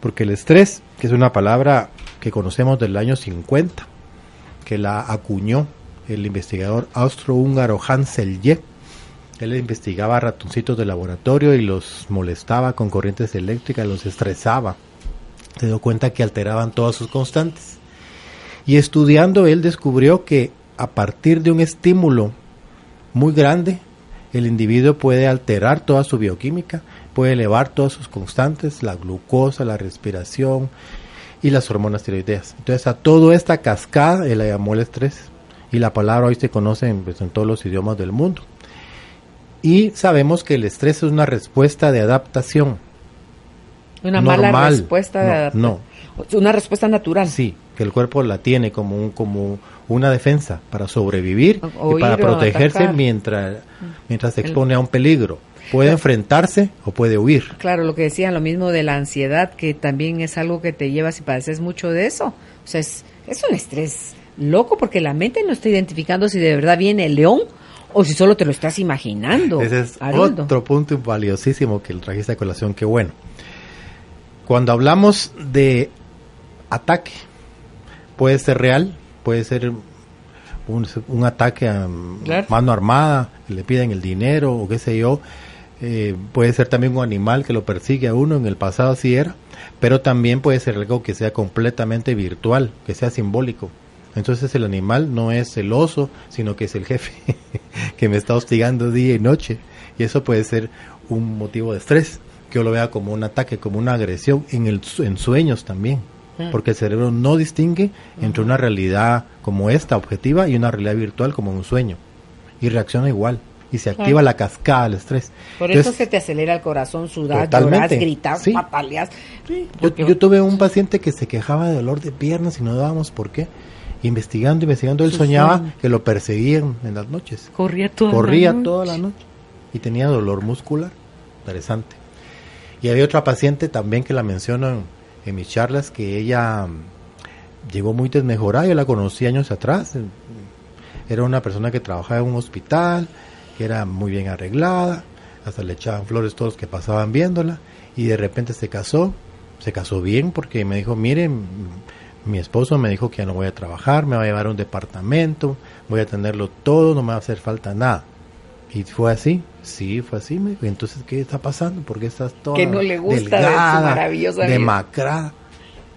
porque el estrés, que es una palabra que conocemos del año 50, que la acuñó el investigador austrohúngaro Hansel Ye, él investigaba ratoncitos de laboratorio y los molestaba con corrientes eléctricas, los estresaba. Se dio cuenta que alteraban todas sus constantes. Y estudiando él descubrió que a partir de un estímulo muy grande, el individuo puede alterar toda su bioquímica, puede elevar todas sus constantes, la glucosa, la respiración y las hormonas tiroideas. Entonces a toda esta cascada él la llamó el estrés y la palabra hoy se conoce en, pues, en todos los idiomas del mundo. Y sabemos que el estrés es una respuesta de adaptación. Una mala respuesta de adaptación. No. Una respuesta natural. Sí, que el cuerpo la tiene como un, como una defensa para sobrevivir y para protegerse mientras, mientras se expone a un peligro. Puede enfrentarse o puede huir. Claro, lo que decían, lo mismo de la ansiedad, que también es algo que te lleva si padeces mucho de eso. O sea, es, es un estrés loco porque la mente no está identificando si de verdad viene el león o si solo te lo estás imaginando. Ese es otro punto valiosísimo que el trajiste a colación, que bueno. Cuando hablamos de ataque, puede ser real, puede ser un, ataque a mano armada, le piden el dinero o qué sé yo. Eh, puede ser también un animal que lo persigue a uno, en el pasado así era, pero también puede ser algo que sea completamente virtual, que sea simbólico. Entonces el animal no es el oso, sino que es el jefe que me está hostigando día y noche. Y eso puede ser un motivo de estrés, que yo lo vea como un ataque, como una agresión, en, el, en sueños también. Mm. Porque el cerebro no distingue entre una realidad como esta, objetiva, y una realidad virtual como un sueño. Y reacciona igual. Y se activa la cascada del estrés. Por eso se te acelera el corazón, sudas, lloras, gritas, sí. pataleas. yo, yo, tuve un paciente que se quejaba de dolor de piernas y no dábamos por qué investigando, investigando, él soñaba que lo perseguían en las noches. Corría toda Corría la noche. toda la noche y tenía dolor muscular. Interesante. Y había otra paciente también que la menciono en, mis charlas que ella mm, llegó muy desmejorada, yo la conocí años atrás. Era una persona que trabajaba en un hospital, que era muy bien arreglada, hasta le echaban flores todos los que pasaban viéndola y de repente se casó, se casó bien porque me dijo, miren, mi esposo me dijo que ya no voy a trabajar, me va a llevar a un departamento, voy a tenerlo todo, no me va a hacer falta nada. Y fue así, sí, fue así, me dijo. Entonces, ¿qué está pasando? ¿Por qué estás toda Que no le gusta delgada, maravillosa demacrada?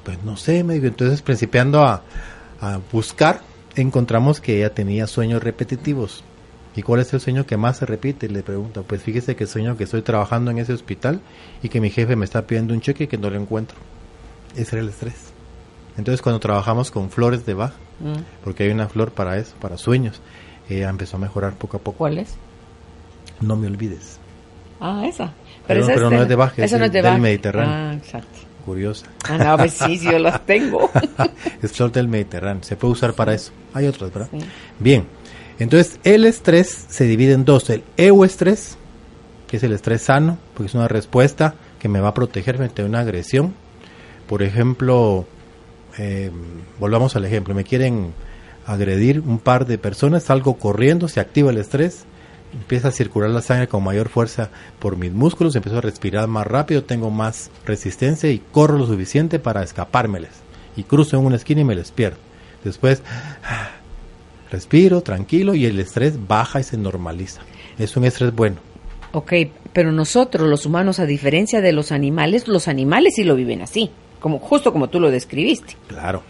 Pues no sé, me dijo. Entonces, principiando a, a buscar, encontramos que ella tenía sueños repetitivos. ¿Y cuál es el sueño que más se repite? Le pregunto. Pues fíjese que sueño que estoy trabajando en ese hospital y que mi jefe me está pidiendo un cheque y que no lo encuentro. Ese era el estrés. Entonces cuando trabajamos con flores de Bach, mm. porque hay una flor para eso, para sueños, ella empezó a mejorar poco a poco. ¿Cuál es? No me olvides. Ah, esa. Pero, pero, no es de Bach, es, no es de del Mediterráneo. Ah, exacto. Curiosa. Ah, no, pues sí, sí, yo las tengo. es flor del Mediterráneo, se puede usar para eso. Hay otras, ¿verdad? Bien, entonces el estrés se divide en dos. El euestrés, que es el estrés sano, porque es una respuesta que me va a proteger frente a una agresión. Por ejemplo, eh, volvamos al ejemplo, me quieren agredir un par de personas, salgo corriendo, se activa el estrés, empieza a circular la sangre con mayor fuerza por mis músculos, empiezo a respirar más rápido, tengo más resistencia y corro lo suficiente para escapármeles. Y cruzo en una esquina y me les pierdo. Después respiro tranquilo y el estrés baja y se normaliza. Es un estrés bueno. Ok, pero nosotros los humanos, a diferencia de los animales, los animales sí lo viven así como justo como tú lo describiste. Claro.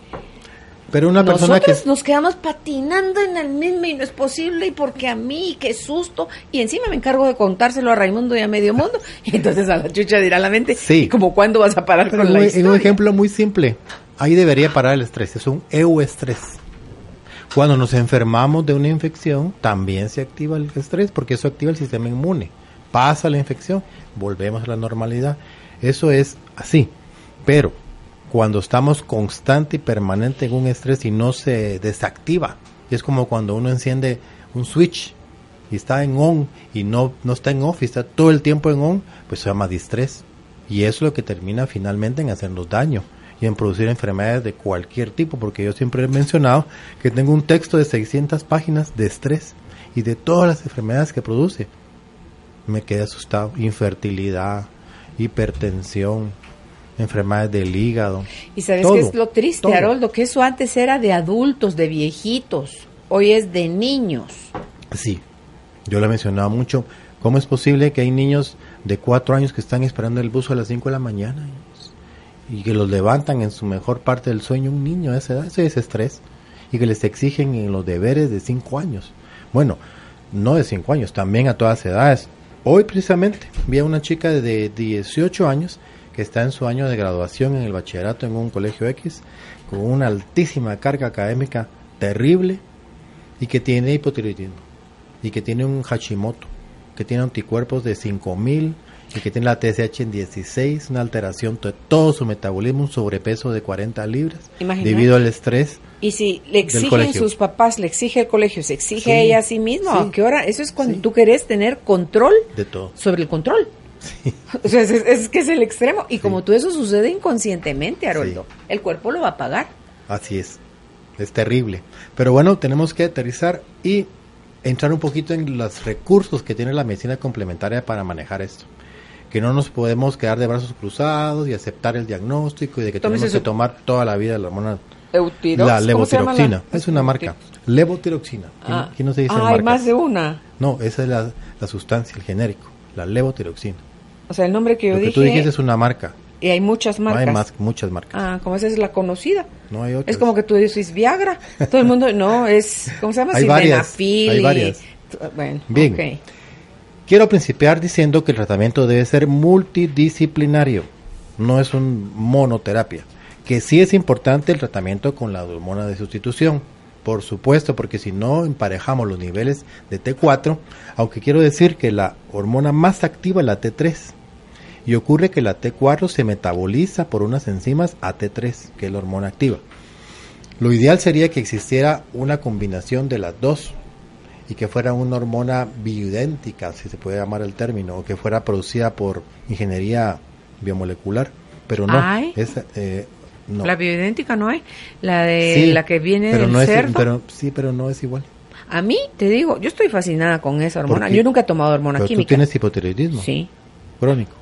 Pero una persona que nos quedamos patinando en el mismo y no es posible y porque a mí qué susto y encima me encargo de contárselo a Raimundo y a medio mundo y entonces a la chucha dirá la mente sí como cuándo vas a parar con la historia. En un ejemplo muy simple ahí debería parar el estrés es un euestrés cuando nos enfermamos de una infección también se activa el estrés porque eso activa el sistema inmune. Pasa la infección volvemos a la normalidad. Eso es así. Pero cuando estamos constante y permanente en un estrés y no se desactiva, es como cuando uno enciende un switch y está en on y no, no está en off y está todo el tiempo en on, pues se llama distrés. Y es lo que termina finalmente en hacernos daño y en producir enfermedades de cualquier tipo, porque yo siempre he mencionado que tengo un texto de 600 páginas de estrés y de todas las enfermedades que produce. Me quedé asustado. Infertilidad, hipertensión, enfermedades del hígado. Y sabes qué es lo triste, Haroldo, que eso antes era de adultos, de viejitos, hoy es de niños. Sí, yo lo he mencionado mucho. ¿Cómo es posible que hay niños de cuatro años que están esperando el bus a las cinco de la mañana y que los levantan en su mejor parte del sueño un niño a esa edad? Ese es estrés. Y que les exigen en los deberes de cinco años. Bueno, no de cinco años, también a todas edades. Hoy precisamente vi a una chica de 18 años que está en su año de graduación en el bachillerato en un colegio X, con una altísima carga académica terrible y que tiene hipotiroidismo y que tiene un Hashimoto, que tiene anticuerpos de 5000 y que tiene la TSH en 16, una alteración de todo su metabolismo, un sobrepeso de 40 libras debido al estrés. Y si le exigen sus papás, le exige el colegio, se exige ella a sí misma, ¿a qué hora? Eso es cuando tú querés tener control de todo. sobre el control. es, que es el extremo. Y como todo eso sucede inconscientemente, Haroldo, el cuerpo lo va a pagar. Así es. Es terrible. Pero bueno, tenemos que aterrizar y entrar un poquito en los recursos que tiene la medicina complementaria para manejar esto. Que no nos podemos quedar de brazos cruzados y aceptar el diagnóstico y de que tenemos que tomar toda la vida la hormona. La levotiroxina. Es una marca. Levotiroxina. Ah, no se dice ah, hay más de una. No, esa es la, la sustancia, el genérico. La levotiroxina. O sea, el nombre que yo Lo dije. Que tú dijiste es una marca. Y hay muchas marcas. No hay más, muchas marcas. Ah, como esa es la conocida. No hay otras. Es como que tú dices Viagra. Todo el mundo, no, es, ¿cómo se llama? hay varias, hay varias. Bueno, Bien. Quiero principiar diciendo que el tratamiento debe ser multidisciplinario. No es un monoterapia. Que sí es importante el tratamiento con la hormona de sustitución. Por supuesto, porque si no emparejamos los niveles de T4, aunque quiero decir que la hormona más activa es la T3 y ocurre que la T4 se metaboliza por unas enzimas AT3, que es la hormona activa. Lo ideal sería que existiera una combinación de las dos y que fuera una hormona bioidéntica, si se puede llamar el término, o que fuera producida por ingeniería biomolecular, pero no. Eh, no. La bioidéntica no hay, la de la que viene del cerdo. pero, sí, pero no es igual. A mí, te digo, yo estoy fascinada con esa hormona. Yo nunca he tomado hormona química. ¿Tú tienes hipotiroidismo? Sí. ¿Crónico?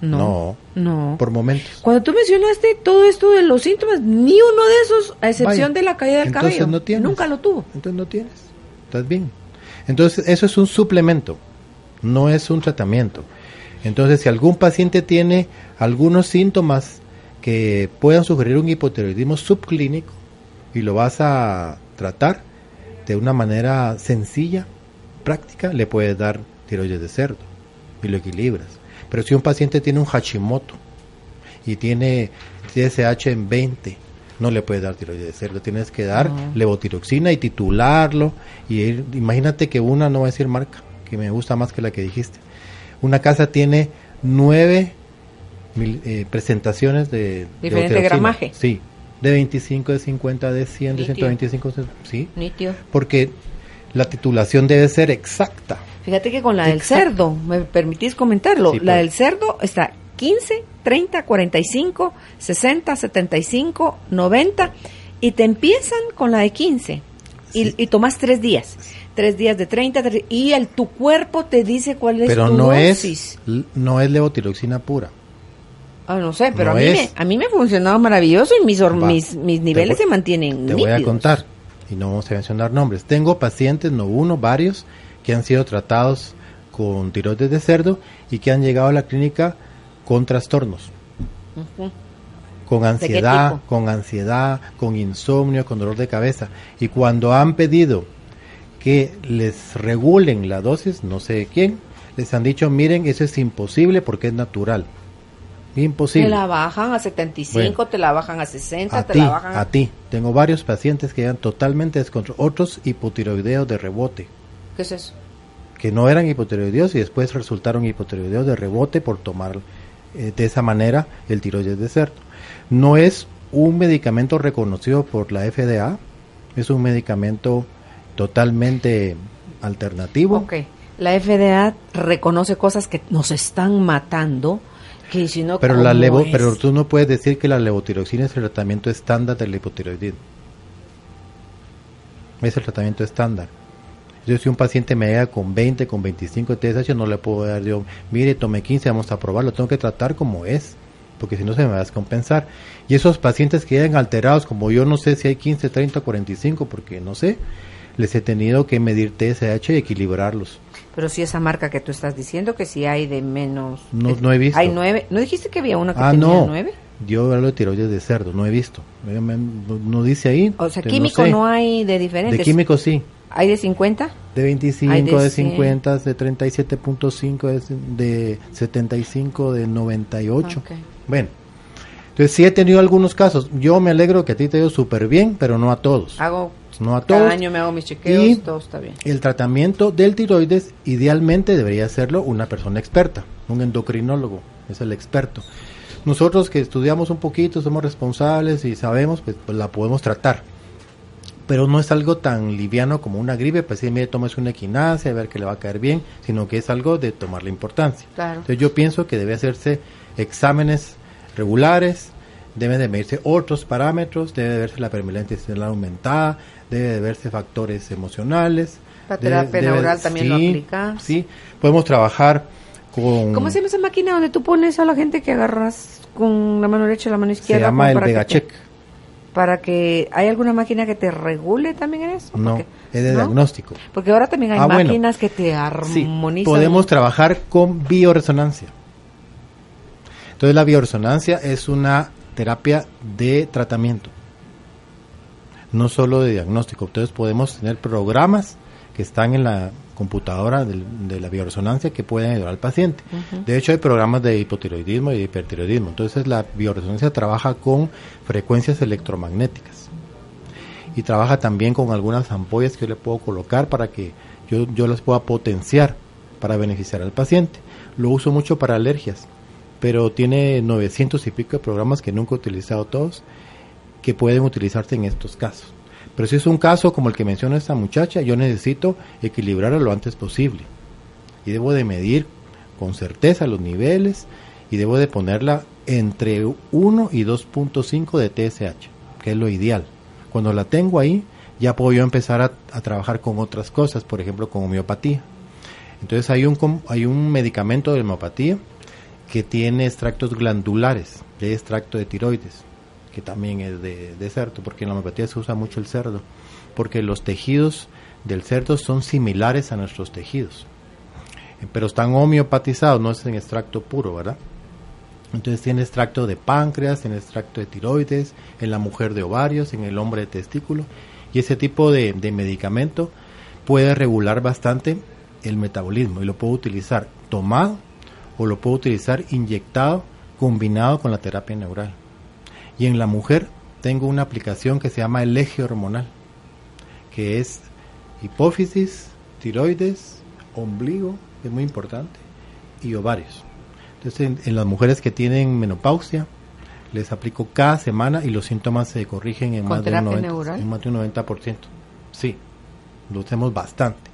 No, no. Por momentos. Cuando tú mencionaste todo esto de los síntomas, ni uno de esos, a excepción de la caída del cabello. No tienes. Nunca lo tuvo. Entonces no tienes. Estás bien. Entonces eso es un suplemento, no es un tratamiento. Entonces si algún paciente tiene algunos síntomas que puedan sugerir un hipotiroidismo subclínico y lo vas a tratar de una manera sencilla, práctica, le puedes dar tiroides de cerdo y lo equilibras pero si un paciente tiene un Hashimoto y tiene TSH en 20, no le puedes dar tiroides de cerdo, tienes que dar levotiroxina y titularlo. Y imagínate que una, no va a decir marca, que me gusta más que la que dijiste. Una casa tiene nueve eh, presentaciones de diferente gramaje. Sí, de 25, de 50, de 100, de 125, sí. Porque la titulación debe ser exacta. Fíjate que con la del cerdo, ¿me permitís comentarlo? la del cerdo está 15, 30, 45, 60, 75, 90 y te empiezan con la de 15 y, y tomas tres días. Tres días de 30 y el, tu cuerpo te dice cuál es pero tu no Es, no es levotiroxina pura. Ah, no sé, pero a, mí me, a mí me ha funcionado maravilloso y mis, mis, mis niveles se mantienen Te voy a contar, y no vamos a mencionar nombres. Tengo pacientes, no uno, varios, que han sido tratados con tiroides de cerdo y que han llegado a la clínica con trastornos. Con ansiedad, con ansiedad, con insomnio, con dolor de cabeza. Y cuando han pedido que les regulen la dosis, no sé quién, les han dicho, miren, eso es imposible porque es natural. Imposible. Te la bajan a 75, te la bajan a 60, a te ti, la bajan a... a... ti. Tengo varios pacientes que eran totalmente descontrolados, otros hipotiroideos de rebote. ¿Qué es eso? Que no eran hipotiroideos y después resultaron hipotiroideos de rebote por tomar eh, de esa manera el tiroides de cerdo. No es un medicamento reconocido por la FDA, es un medicamento totalmente alternativo. Ok, la FDA reconoce cosas que nos están matando, que si no, pero, la levo, pero tú no puedes decir que la levotiroxina es el tratamiento estándar del hipotiroidismo. Es el tratamiento estándar Yo si un paciente me llega con 20, con 25 de TSH, no le puedo dar yo, mire, tome 15, vamos a probarlo, tengo que tratar como es, porque si no se me va a descompensar. Y esos pacientes que llegan alterados, como yo no sé si hay 15, 30, 45, porque no sé, les he tenido que medir TSH y equilibrarlos. Pero si esa marca que tú estás diciendo, que si hay de menos... No, no he visto. Hay nueve. ¿No dijiste que había una que ah, tenía no. nueve? Yo hablo de tiroides de cerdo, no he visto. No, dice ahí. O sea, químico no, hay de diferentes. De químico sí. ¿Hay de 50? De 25, de, 50, de 37.5, de 75, de 98. Bueno, entonces sí he tenido algunos casos. Yo me alegro que a ti te ha ido súper bien, pero no a todos. Hago no a todos. Cada año me hago mis chequeos, y todo está bien. El tratamiento del tiroides idealmente debería hacerlo una persona experta, un endocrinólogo, es el experto. Nosotros que estudiamos un poquito, somos responsables y sabemos, pues, pues la podemos tratar. Pero no es algo tan liviano como una gripe, pues si mire, tomes una equinacia, a ver que le va a caer bien, sino que es algo de tomar la importancia. Entonces yo pienso que debe hacerse exámenes regulares, deben de medirse otros parámetros, debe de verse la permeabilidad intestinal aumentada, debe de verse factores emocionales. La terapia neural también lo aplica. Sí, podemos trabajar con... ¿Cómo se llama esa máquina donde tú pones a la gente que agarras con la mano derecha y la mano izquierda? Se llama el VegaCheck. Para que, ¿hay alguna máquina que te regule también en eso? No, es de diagnóstico. Porque ahora también hay ah, máquinas que te armonizan. Sí, podemos trabajar con bioresonancia. Entonces la bioresonancia es una terapia de tratamiento, no solo de diagnóstico. Entonces podemos tener programas que están en la computadora de, la bioresonancia que pueden ayudar al paciente. De hecho, hay programas de hipotiroidismo y de hipertiroidismo. Entonces, la bioresonancia trabaja con frecuencias electromagnéticas y trabaja también con algunas ampollas que yo le puedo colocar para que yo, yo las pueda potenciar para beneficiar al paciente. Lo uso mucho para alergias pero tiene 900 y pico de programas que nunca he utilizado todos que pueden utilizarse en estos casos. Pero si es un caso como el que menciona esta muchacha, yo necesito equilibrar lo antes posible. Y debo de medir con certeza los niveles y debo de ponerla entre 1 y 2.5 de TSH, que es lo ideal. Cuando la tengo ahí, ya puedo empezar a, trabajar con otras cosas, por ejemplo con homeopatía. Entonces hay un, hay un medicamento de homeopatía que tiene extractos glandulares de extracto de tiroides, que también es de, cerdo, porque en la homeopatía se usa mucho el cerdo, porque los tejidos del cerdo son similares a nuestros tejidos, pero están homeopatizados, no es en extracto puro, ¿verdad? Entonces tiene extracto de páncreas, tiene extracto de tiroides, en la mujer de ovarios, en el hombre de testículo, y ese tipo de, de medicamento puede regular bastante el metabolismo y lo puedo utilizar tomado o lo puedo utilizar inyectado combinado con la terapia neural. Y en la mujer tengo una aplicación que se llama el eje hormonal, que es hipófisis, tiroides, ombligo, es muy importante, y ovarios. Entonces, en, las mujeres que tienen menopausia, les aplico cada semana y los síntomas se corrigen en, más de, un 90, en más de un 90%. Sí, lo hacemos bastante.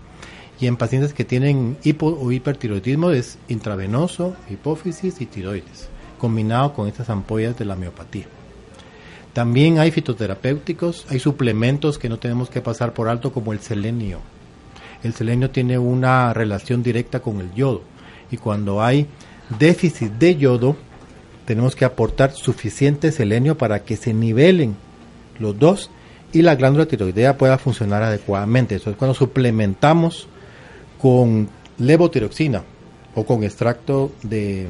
Y en pacientes que tienen hipo o hipertiroidismo es intravenoso, hipófisis y tiroides, combinado con estas ampollas de la miopatía. También hay fitoterapéuticos, hay suplementos que no tenemos que pasar por alto como el selenio. El selenio tiene una relación directa con el yodo y cuando hay déficit de yodo tenemos que aportar suficiente selenio para que se nivelen los dos y la glándula tiroidea pueda funcionar adecuadamente. Eso es cuando suplementamos con levotiroxina o con extracto de,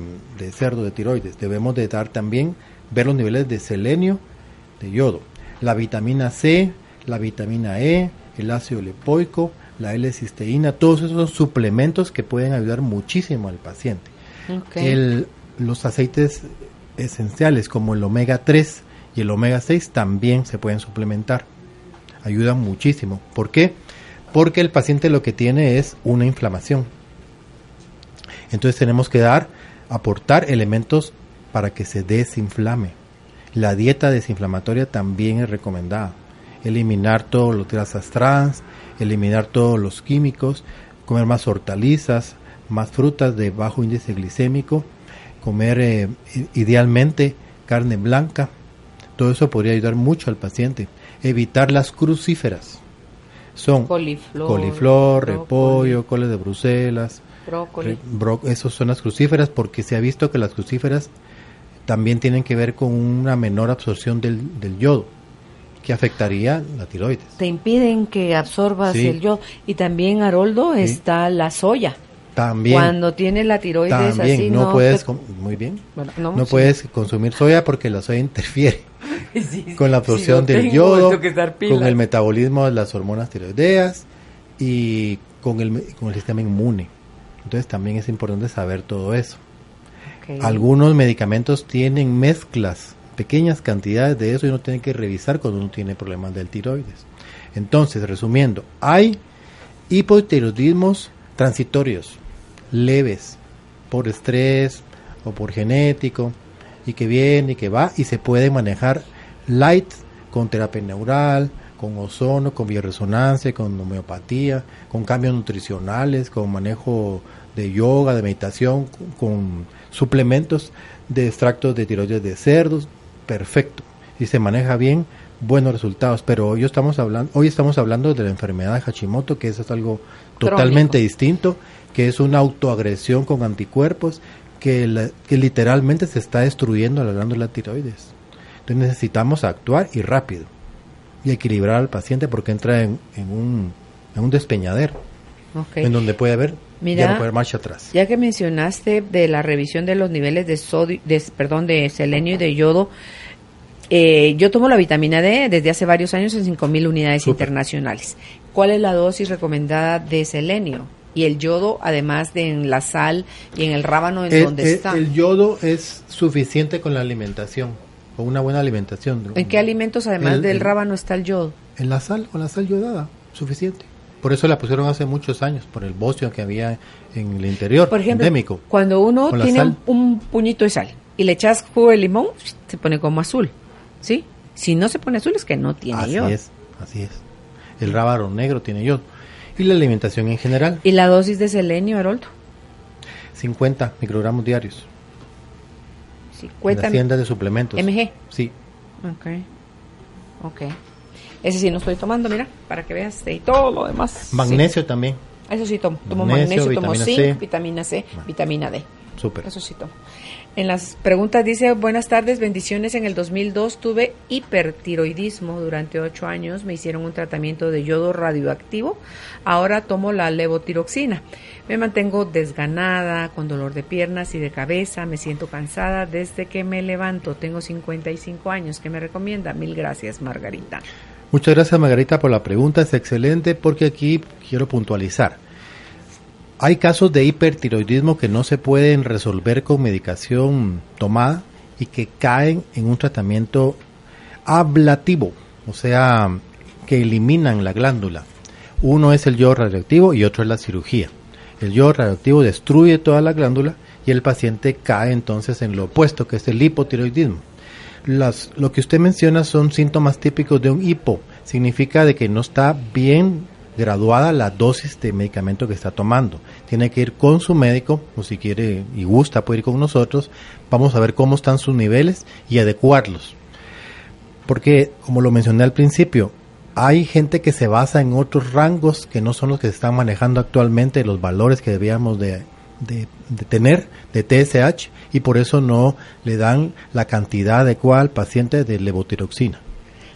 cerdo de tiroides. Debemos de dar también, ver los niveles de selenio, de yodo, la vitamina C, la vitamina E, el ácido lipoico, la L-cisteína, todos esos suplementos que pueden ayudar muchísimo al paciente. los aceites esenciales como el omega 3 y el omega 6 también se pueden suplementar. Ayudan muchísimo. ¿Por qué? porque el paciente lo que tiene es una inflamación. Entonces tenemos que dar, aportar elementos para que se desinflame. La dieta desinflamatoria también es recomendada. Eliminar todos los grasas trans, eliminar todos los químicos, comer más hortalizas, más frutas de bajo índice glicémico, comer eh, idealmente carne blanca. Todo eso podría ayudar mucho al paciente. Evitar las crucíferas son coliflor, repollo, coles de Bruselas, brócoli. esos son las crucíferas porque se ha visto que las crucíferas también tienen que ver con una menor absorción del, del yodo que afectaría la tiroides. Te impiden que absorbas el yodo. Y también, Haroldo, está la soya. También. Cuando tiene la tiroides así, no, puedes, muy bien, no, puedes consumir soya porque la soya interfiere con la absorción del yodo, con el metabolismo de las hormonas tiroideas y con el, con el sistema inmune. Entonces también es importante saber todo eso. Algunos medicamentos tienen mezclas, pequeñas cantidades de eso y uno tiene que revisar cuando uno tiene problemas del tiroides. Entonces, resumiendo, hay hipotiroidismos transitorios, leves, por estrés o por genético, y que viene y que va, y se puede manejar light con terapia neural, con ozono, con bioresonancia, con homeopatía, con cambios nutricionales, con manejo de yoga, de meditación, con suplementos de extractos de tiroides de cerdos, perfecto. Y se maneja bien, buenos resultados. Pero hoy estamos hablando, hoy estamos hablando de la enfermedad de Hashimoto, que eso es algo totalmente distinto, que es una autoagresión con anticuerpos que, que literalmente se está destruyendo la glándula tiroides. Entonces necesitamos actuar y rápido y equilibrar al paciente porque entra en, un, en un despeñadero en donde puede haber ya no puede marcha atrás. Ya que mencionaste de la revisión de los niveles de sodio, de, perdón, de selenio y de yodo, eh, yo tomo la vitamina D desde hace varios años en 5.000 unidades internacionales. ¿Cuál es la dosis recomendada de selenio? Y el yodo, además de en la sal y en el rábano, ¿en donde está? El yodo es suficiente con la alimentación, con una buena alimentación. ¿En qué alimentos, además del rábano, está el yodo? En la sal, con la sal yodada, suficiente. Por eso la pusieron hace muchos años, por el bocio que había en el interior, por ejemplo, endémico. Cuando uno tiene un, puñito de sal y le echas jugo de limón, se pone como azul, ¿sí? Si no se pone azul es que no tiene yodo. Así es, así es. El rábaro negro tiene yodo. Y la alimentación en general. ¿Y la dosis de selenio, Haroldo? 50 microgramos diarios. 50 en tiendas de suplementos. ¿MG? Sí. Ok. Ok. Ese sí no estoy tomando, mira, para que veas. Y todo lo demás. Magnesio también. Eso sí tomo. Tomo magnesio, tomo zinc, vitamina C, vitamina D. Súper. Eso sí tomo. En las preguntas dice, buenas tardes, bendiciones. En el 2002 tuve hipertiroidismo durante ocho años. Me hicieron un tratamiento de yodo radioactivo. Ahora tomo la levotiroxina. Me mantengo desganada, con dolor de piernas y de cabeza. Me siento cansada desde que me levanto. Tengo 55 años. ¿Qué me recomienda? Mil gracias, Margarita. Muchas gracias, Margarita, por la pregunta. Es excelente porque aquí quiero puntualizar hay casos de hipertiroidismo que no se pueden resolver con medicación tomada y que caen en un tratamiento ablativo, o sea, que eliminan la glándula. Uno es el yodo radioactivo y otro es la cirugía. El yodo radioactivo destruye toda la glándula y el paciente cae entonces en lo opuesto, que es el hipotiroidismo. Las, lo que usted menciona son síntomas típicos de un hipo. Significa de que no está bien graduada la dosis de medicamento que está tomando. Tiene que ir con su médico, o si quiere y gusta puede ir con nosotros. Vamos a ver cómo están sus niveles y adecuarlos. Porque, como lo mencioné al principio, hay gente que se basa en otros rangos que no son los que se están manejando actualmente, los valores que debíamos de, de, tener de TSH y por eso no le dan la cantidad adecuada al paciente de levotiroxina.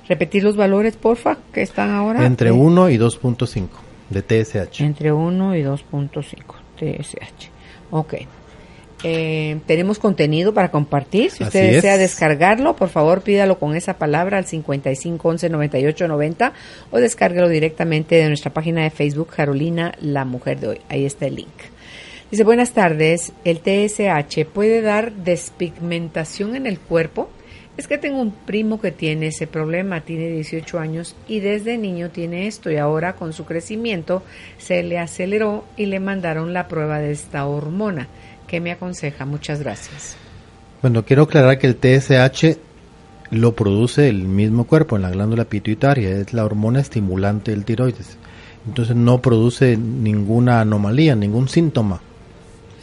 Repetir los valores, porfa, que están ahora. Entre 1 y 2.5 de TSH. Entre 1 y 2.5 TSH. Ok. Eh, tenemos contenido para compartir. Si usted desea descargarlo, por favor pídalo con esa palabra al 55 11 98 90 o descárguelo directamente de nuestra página de Facebook Carolina, la mujer de hoy. Ahí está el link. Dice, buenas tardes, ¿el TSH puede dar despigmentación en el cuerpo? Es que tengo un primo que tiene ese problema, tiene 18 años y desde niño tiene esto y ahora con su crecimiento se le aceleró y le mandaron la prueba de esta hormona. ¿Qué me aconseja? Muchas gracias. Bueno, quiero aclarar que el TSH lo produce el mismo cuerpo en la glándula pituitaria, es la hormona estimulante del tiroides. Entonces no produce ninguna anomalía, ningún síntoma.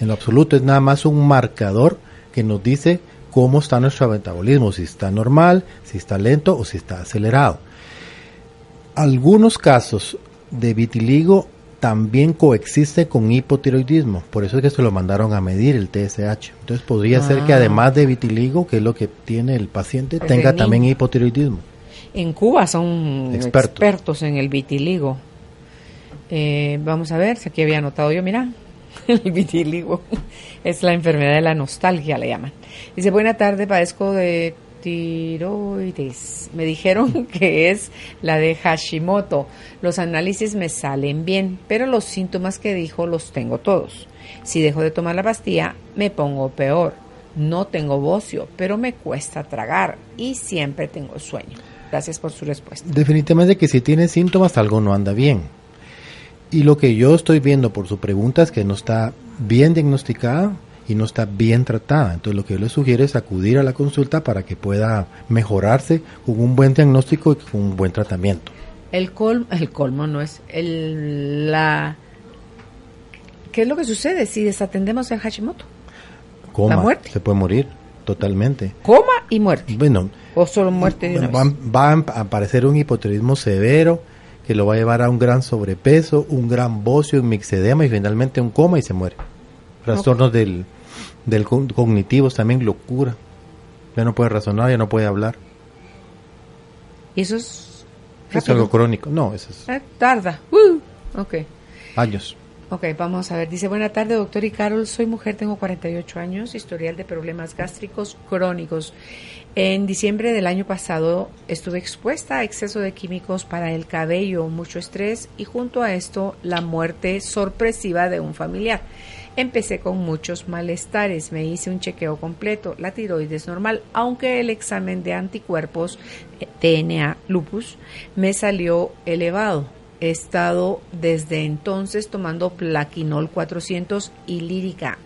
En lo absoluto es nada más un marcador que nos dice cómo está nuestro metabolismo, si está normal, si está lento o si está acelerado. Algunos casos de vitiligo también coexiste con hipotiroidismo, por eso es que se lo mandaron a medir el TSH. Entonces podría ser que Ah. además de vitiligo, que es lo que tiene el paciente, tenga también hipotiroidismo. En Cuba son Expertos. expertos, en el vitiligo. Eh, vamos a ver, si aquí había anotado yo, mira, el vitiligo es la enfermedad de la nostalgia, le llaman. Dice, buena tarde, padezco de tiroides. Me dijeron que es la de Hashimoto. Los análisis me salen bien, pero los síntomas que dijo los tengo todos. Si dejo de tomar la pastilla, me pongo peor. No tengo bocio, pero me cuesta tragar y siempre tengo sueño. Gracias por su respuesta. Definitivamente que si tiene síntomas algo no anda bien. Y lo que yo estoy viendo por su pregunta es que no está bien diagnosticada y no está bien tratada. Entonces lo que yo le sugiero es acudir a la consulta para que pueda mejorarse con un buen diagnóstico y con un buen tratamiento. El colmo, el colmo no es el la ¿Qué es lo que sucede si desatendemos el Hashimoto? Coma, La muerte. se puede morir totalmente. Coma y muerte. Bueno, O solo muerte de una va, vez. va a aparecer un hipotiroidismo severo que lo va a llevar a un gran sobrepeso, un gran bocio, un mixedema y finalmente un coma y se muere. Trastornos del, del cognitivos también, locura. Ya no puede razonar, ya no puede hablar. Y eso es Es algo crónico. No, eso es Eh, tarda. Uh, ok. años. Ok, vamos a ver. Dice, buena tarde, doctor y Carol. Soy mujer, tengo 48 años, historial de problemas gástricos crónicos. En diciembre del año pasado estuve expuesta a exceso de químicos para el cabello, mucho estrés y junto a esto la muerte sorpresiva de un familiar. Empecé con muchos malestares, me hice un chequeo completo, la tiroides normal, aunque el examen de anticuerpos eh, DNA lupus me salió elevado. He estado desde entonces tomando plaquinol 400 y lírica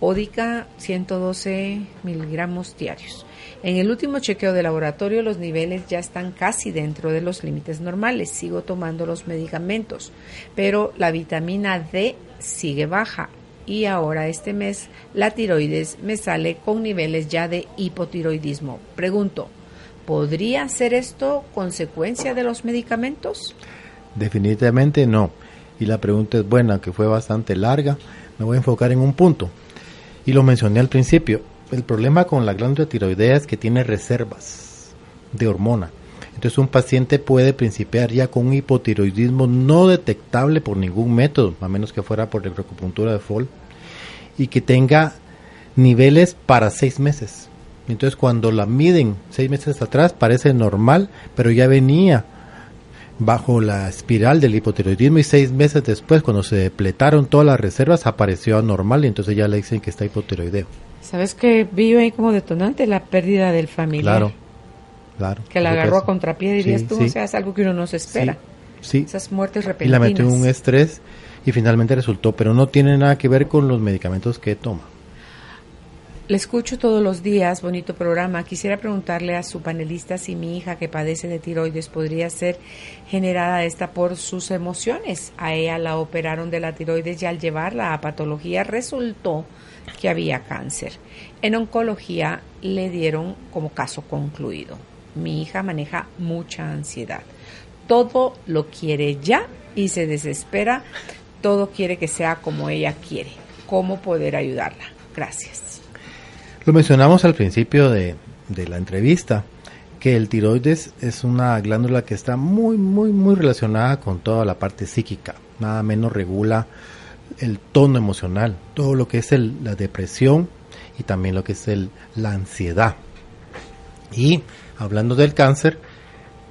ódica 112 miligramos diarios. En el último chequeo de laboratorio los niveles ya están casi dentro de los límites normales. Sigo tomando los medicamentos, pero la vitamina D sigue baja y ahora este mes la tiroides me sale con niveles ya de hipotiroidismo. Pregunto, ¿podría ser esto consecuencia de los medicamentos? Definitivamente no. Y la pregunta es buena, que fue bastante larga. Me voy a enfocar en un punto. Y lo mencioné al principio. El problema con la glándula tiroidea es que tiene reservas de hormona. Entonces un paciente puede principiar ya con un hipotiroidismo no detectable por ningún método, a menos que fuera por acupuntura de FOL, y que tenga niveles para seis meses. Entonces cuando la miden seis meses atrás parece normal, pero ya venía bajo la espiral del hipotiroidismo y seis meses después, cuando se depletaron todas las reservas, apareció anormal y entonces ya le dicen que está hipotiroideo. ¿Sabes que vi ahí como detonante la pérdida del familiar? Claro, claro. Que la agarró a contrapié, dirías Sí, tú. sí. O sea, es algo que uno no se espera. Sí, Esas muertes y la repentinas. metió en un estrés y finalmente resultó, pero no tiene nada que ver con los medicamentos que toma. Le escucho todos los días, bonito programa. Quisiera preguntarle a su panelista si mi hija que padece de tiroides podría ser generada esta por sus emociones. A ella la operaron de la tiroides y al llevarla a patología resultó que había cáncer. En oncología le dieron como caso concluido. Mi hija maneja mucha ansiedad. Todo lo quiere ya y se desespera. Todo quiere que sea como ella quiere. ¿Cómo poder ayudarla? Gracias. Lo mencionamos al principio de, de la entrevista, que el tiroides es una glándula que está muy, muy, muy relacionada con toda la parte psíquica. Nada menos regula el tono emocional, todo lo que es el- la depresión y también lo que es el, la ansiedad. Y hablando del cáncer,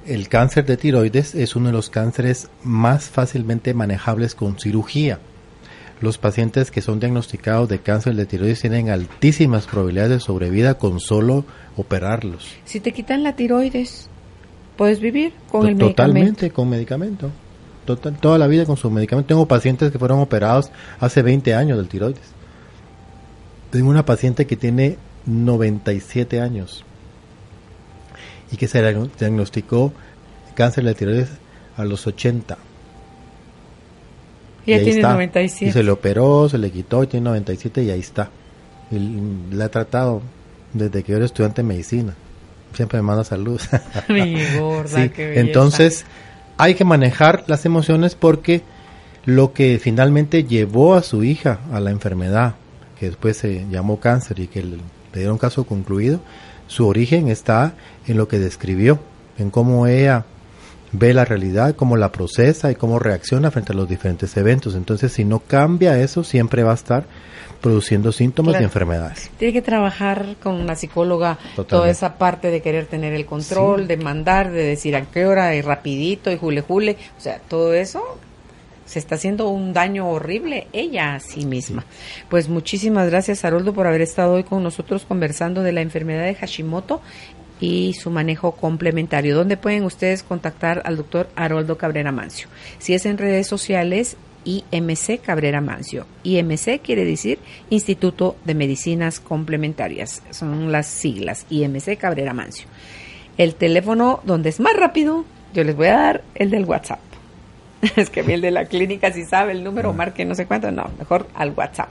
el cáncer de tiroides es uno de los cánceres más fácilmente manejables con cirugía. Los pacientes que son diagnosticados de cáncer de tiroides tienen altísimas probabilidades de sobrevida con solo operarlos. Si te quitan la tiroides, puedes vivir con el Totalmente medicamento. con medicamento. Total, toda la vida con su medicamento. Tengo pacientes que fueron operados hace 20 años del tiroides. Tengo una paciente que tiene 97 años y que se diagno- diagnosticó cáncer de tiroides a los 80. Ya ahí tiene está. 97. Y se le operó, se le quitó y tiene 97 y ahí está. Y la he tratado desde que yo era estudiante de medicina. Siempre me manda salud. Mi gorda, Sí, qué belleza. entonces, hay que manejar las emociones porque lo que finalmente llevó a su hija a la enfermedad, que después se llamó cáncer y que le, dieron caso concluido, su origen está en lo que describió, en cómo ella ve la realidad, cómo la procesa y cómo reacciona frente a los diferentes eventos. Entonces, si no cambia eso, siempre va a estar produciendo síntomas y enfermedades. Tiene que trabajar con una psicóloga toda esa parte de querer tener el control, de mandar, de decir a qué hora y rapidito y jule jule, o sea, todo eso se está haciendo un daño horrible ella a sí misma. Pues muchísimas gracias, Haroldo, por haber estado hoy con nosotros conversando de la enfermedad de Hashimoto y su manejo complementario. ¿Dónde pueden ustedes contactar al doctor Haroldo Cabrera Mancio? Si es en redes sociales, IMC Cabrera Mancio. IMC quiere decir Instituto de Medicinas Complementarias. Son las siglas IMC Cabrera Mancio. El teléfono donde es más rápido, yo les voy a dar el del WhatsApp. es que el de la clínica si sabe el número, marque no sé cuánto, no, mejor al WhatsApp.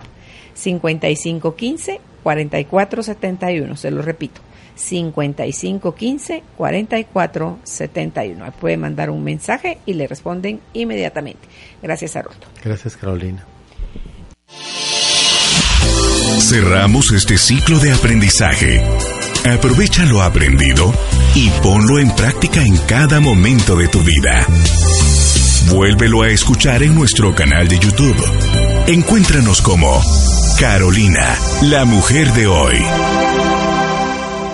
5515 4471, se lo repito. 5515 4471. Puede mandar un mensaje y le responden inmediatamente. Gracias, Haroldo. Gracias, Carolina. Cerramos este ciclo de aprendizaje. Aprovecha lo aprendido y ponlo en práctica en cada momento de tu vida. Vuélvelo a escuchar en nuestro canal de YouTube. Encuéntranos como Carolina, la mujer de hoy.